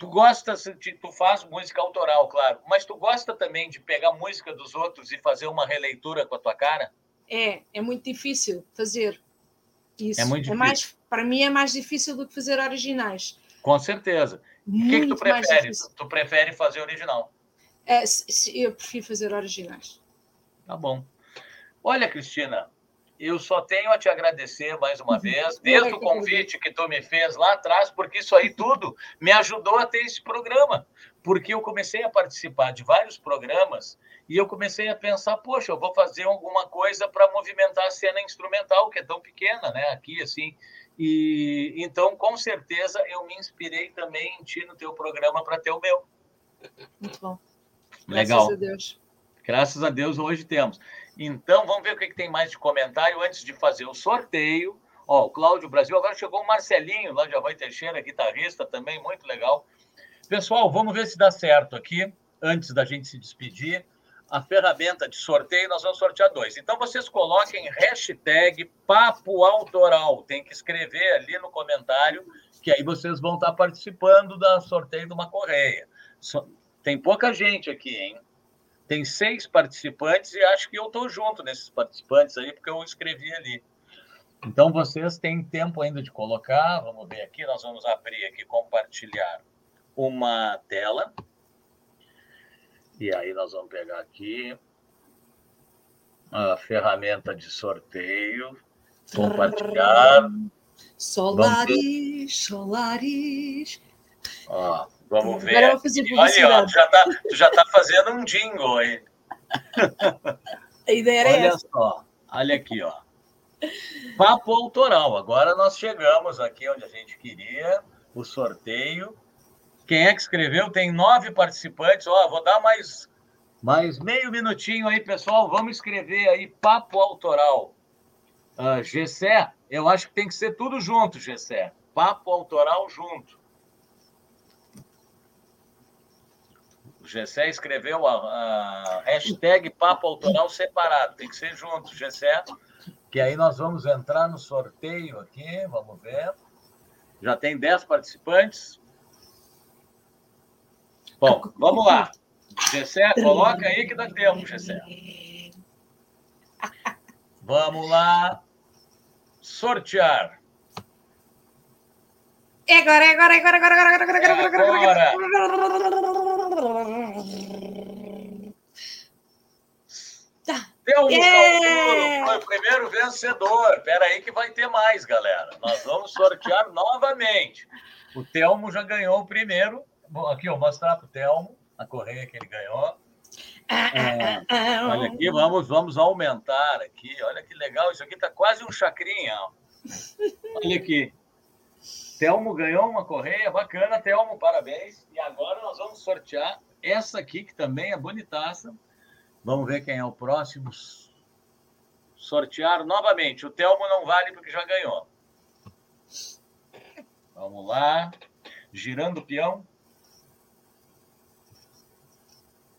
tu gosta, tu faz música autoral, claro, mas tu gosta também de pegar música dos outros e fazer uma releitura com a tua cara? É, é muito difícil fazer isso. É muito difícil. É mais, para mim é mais difícil do que fazer originais. Com certeza. o que, que tu prefere? Tu prefere fazer original? É, eu prefiro fazer originais. Tá bom. Olha, Cristina, eu só tenho a te agradecer mais uma uhum. vez, desde o convite que tu me fez lá atrás, porque isso aí tudo me ajudou a ter esse programa. Porque eu comecei a participar de vários programas e eu comecei a pensar, poxa, eu vou fazer alguma coisa para movimentar a cena instrumental, que é tão pequena, né? Aqui, assim. E então, com certeza, eu me inspirei também em ti no teu programa para ter o meu. Muito bom. Legal. Graças a Deus. Graças a Deus hoje temos. Então, vamos ver o que, que tem mais de comentário antes de fazer o sorteio. Ó, o Cláudio Brasil, agora chegou o Marcelinho, lá de Avoy Teixeira, guitarrista também, muito legal. Pessoal, vamos ver se dá certo aqui, antes da gente se despedir. A ferramenta de sorteio, nós vamos sortear dois. Então, vocês coloquem hashtag Papo Autoral. Tem que escrever ali no comentário, que aí vocês vão estar participando do sorteio de uma correia. Tem pouca gente aqui, hein? Tem seis participantes e acho que eu estou junto nesses participantes aí, porque eu escrevi ali. Então, vocês têm tempo ainda de colocar. Vamos ver aqui, nós vamos abrir aqui, compartilhar uma tela. E aí nós vamos pegar aqui a ferramenta de sorteio, compartilhar. Solaris, Solaris. Ó, vamos ver. Agora eu vou fazer publicidade. Olha, ó, tu já está tu já tá fazendo um jingle aí. A ideia era olha essa. Só, olha aqui, ó. Papo autoral. Agora nós chegamos aqui onde a gente queria, o sorteio. Quem é que escreveu? Tem nove participantes. Ó, vou dar mais, mais meio minutinho aí, pessoal. Vamos escrever aí Papo Autoral. Uh, Gessé, eu acho que tem que ser tudo junto, Gessé. Papo Autoral junto. O Gessé escreveu a, a, hashtag Papo Autoral separado. Tem que ser junto, Gessé. Que aí nós vamos entrar no sorteio aqui. Vamos ver. Já tem dez participantes. Bom, vamos lá. Gessé, coloca aí que dá tempo, Gessé. Vamos lá. Sortear. É agora, é agora, é agora, agora, agora, agora, agora, agora, agora. Tá. Telmo yeah. foi o primeiro vencedor. Espera aí que vai ter mais, galera. Nós vamos sortear novamente. O Telmo já ganhou o primeiro Bom, aqui, eu vou mostrar para o Telmo a correia que ele ganhou. É, olha aqui, vamos, vamos aumentar aqui. Olha que legal, isso aqui está quase um chacrinha. Olha aqui. Telmo ganhou uma correia bacana, Telmo, parabéns. E agora nós vamos sortear essa aqui, que também é bonitaça. Vamos ver quem é o próximo. Sortear novamente. O Telmo não vale porque já ganhou. Vamos lá. Girando o peão.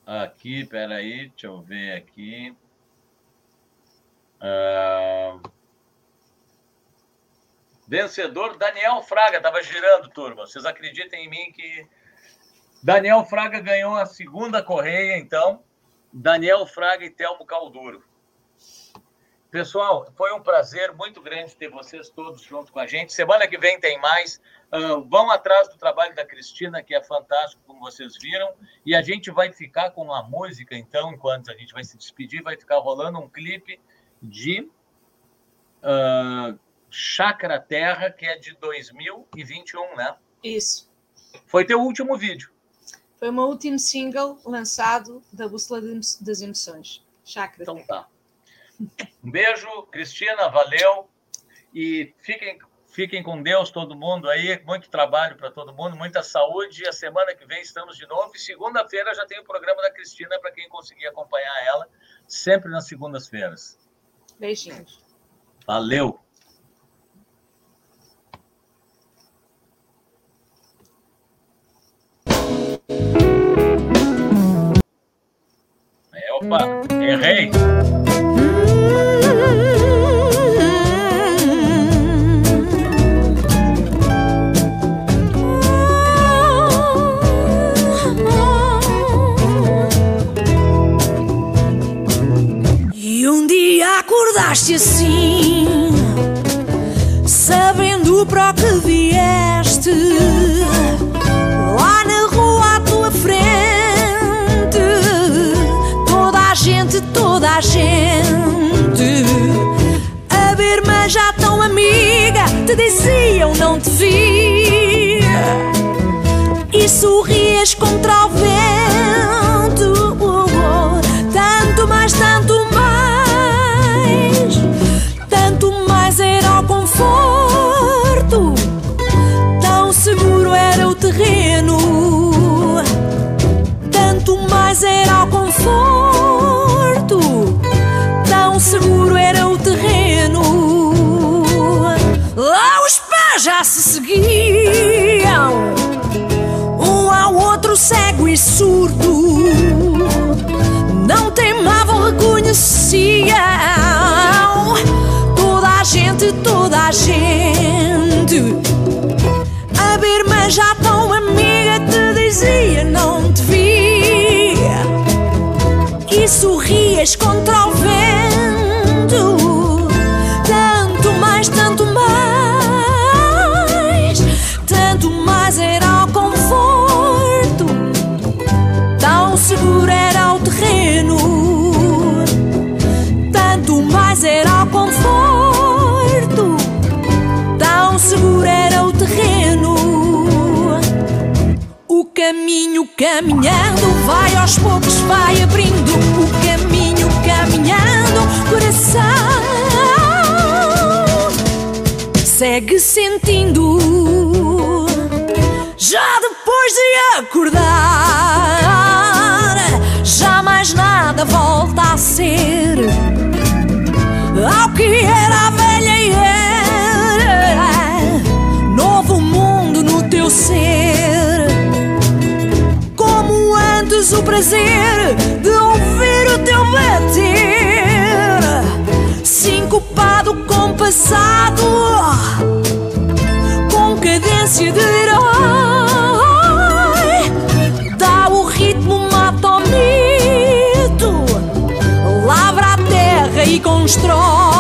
Aqui, peraí, deixa eu ver aqui. Ah, vencedor Daniel Fraga, estava girando, turma. Vocês acreditem em mim que Daniel Fraga ganhou a segunda correia, então. Daniel Fraga e Telmo Calduro. Pessoal, foi um prazer muito grande ter vocês todos junto com a gente. Semana que vem tem mais. Uh, vão atrás do trabalho da Cristina, que é fantástico, como vocês viram. E a gente vai ficar com a música, então, enquanto a gente vai se despedir, vai ficar rolando um clipe de uh, Chácara Terra, que é de 2021, né? Isso. Foi teu último vídeo. Foi o meu último single lançado da Bússola das Emoções. Chácara então, Terra. tá. Um beijo, Cristina, valeu. E fiquem, fiquem com Deus, todo mundo aí. Muito trabalho para todo mundo, muita saúde. E a semana que vem estamos de novo. E segunda-feira já tem o programa da Cristina para quem conseguir acompanhar ela, sempre nas segundas-feiras. Beijinhos. Valeu. Opa, errei. acordaste assim, sabendo para o que vieste. Já se seguiam, um ao outro cego e surdo. Não temavam, reconheciam toda a gente, toda a gente. A Birma já tão amiga te dizia: Não te vi. E sorrias contra o vento. Caminho caminhando vai aos poucos, vai abrindo. O caminho caminhando, coração segue sentindo. Já depois de acordar, já mais nada volta a ser ao que era a prazer de ouvir o teu bater, sincopado, compassado, com cadência de herói. Dá o ritmo, mata o mito, lavra a terra e constrói.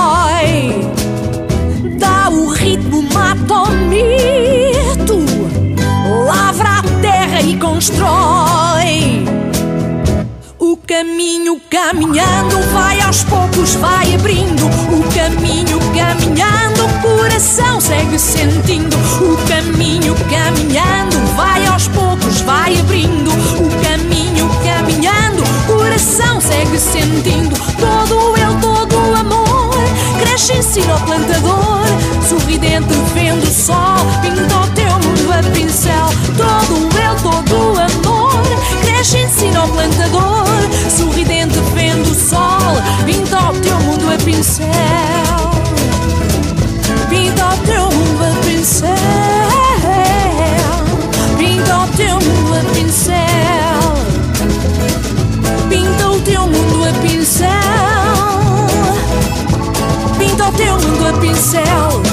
Caminho caminhando vai aos poucos, vai abrindo. O caminho caminhando, o coração segue sentindo. O caminho caminhando vai aos poucos, vai abrindo. O caminho caminhando, o coração segue sentindo. Todo eu, todo o amor cresce, ensina ao plantador. Sorridente vendo o sol, pinta o teu mundo a pincel. Todo eu, todo o amor cresce, ensina ao plantador. Pinta o teu mundo a pincel. Pinta o teu mundo a pincel. Pinta o teu mundo a pincel. Pinta o teu mundo a pincel. Pinta o teu mundo a pincel.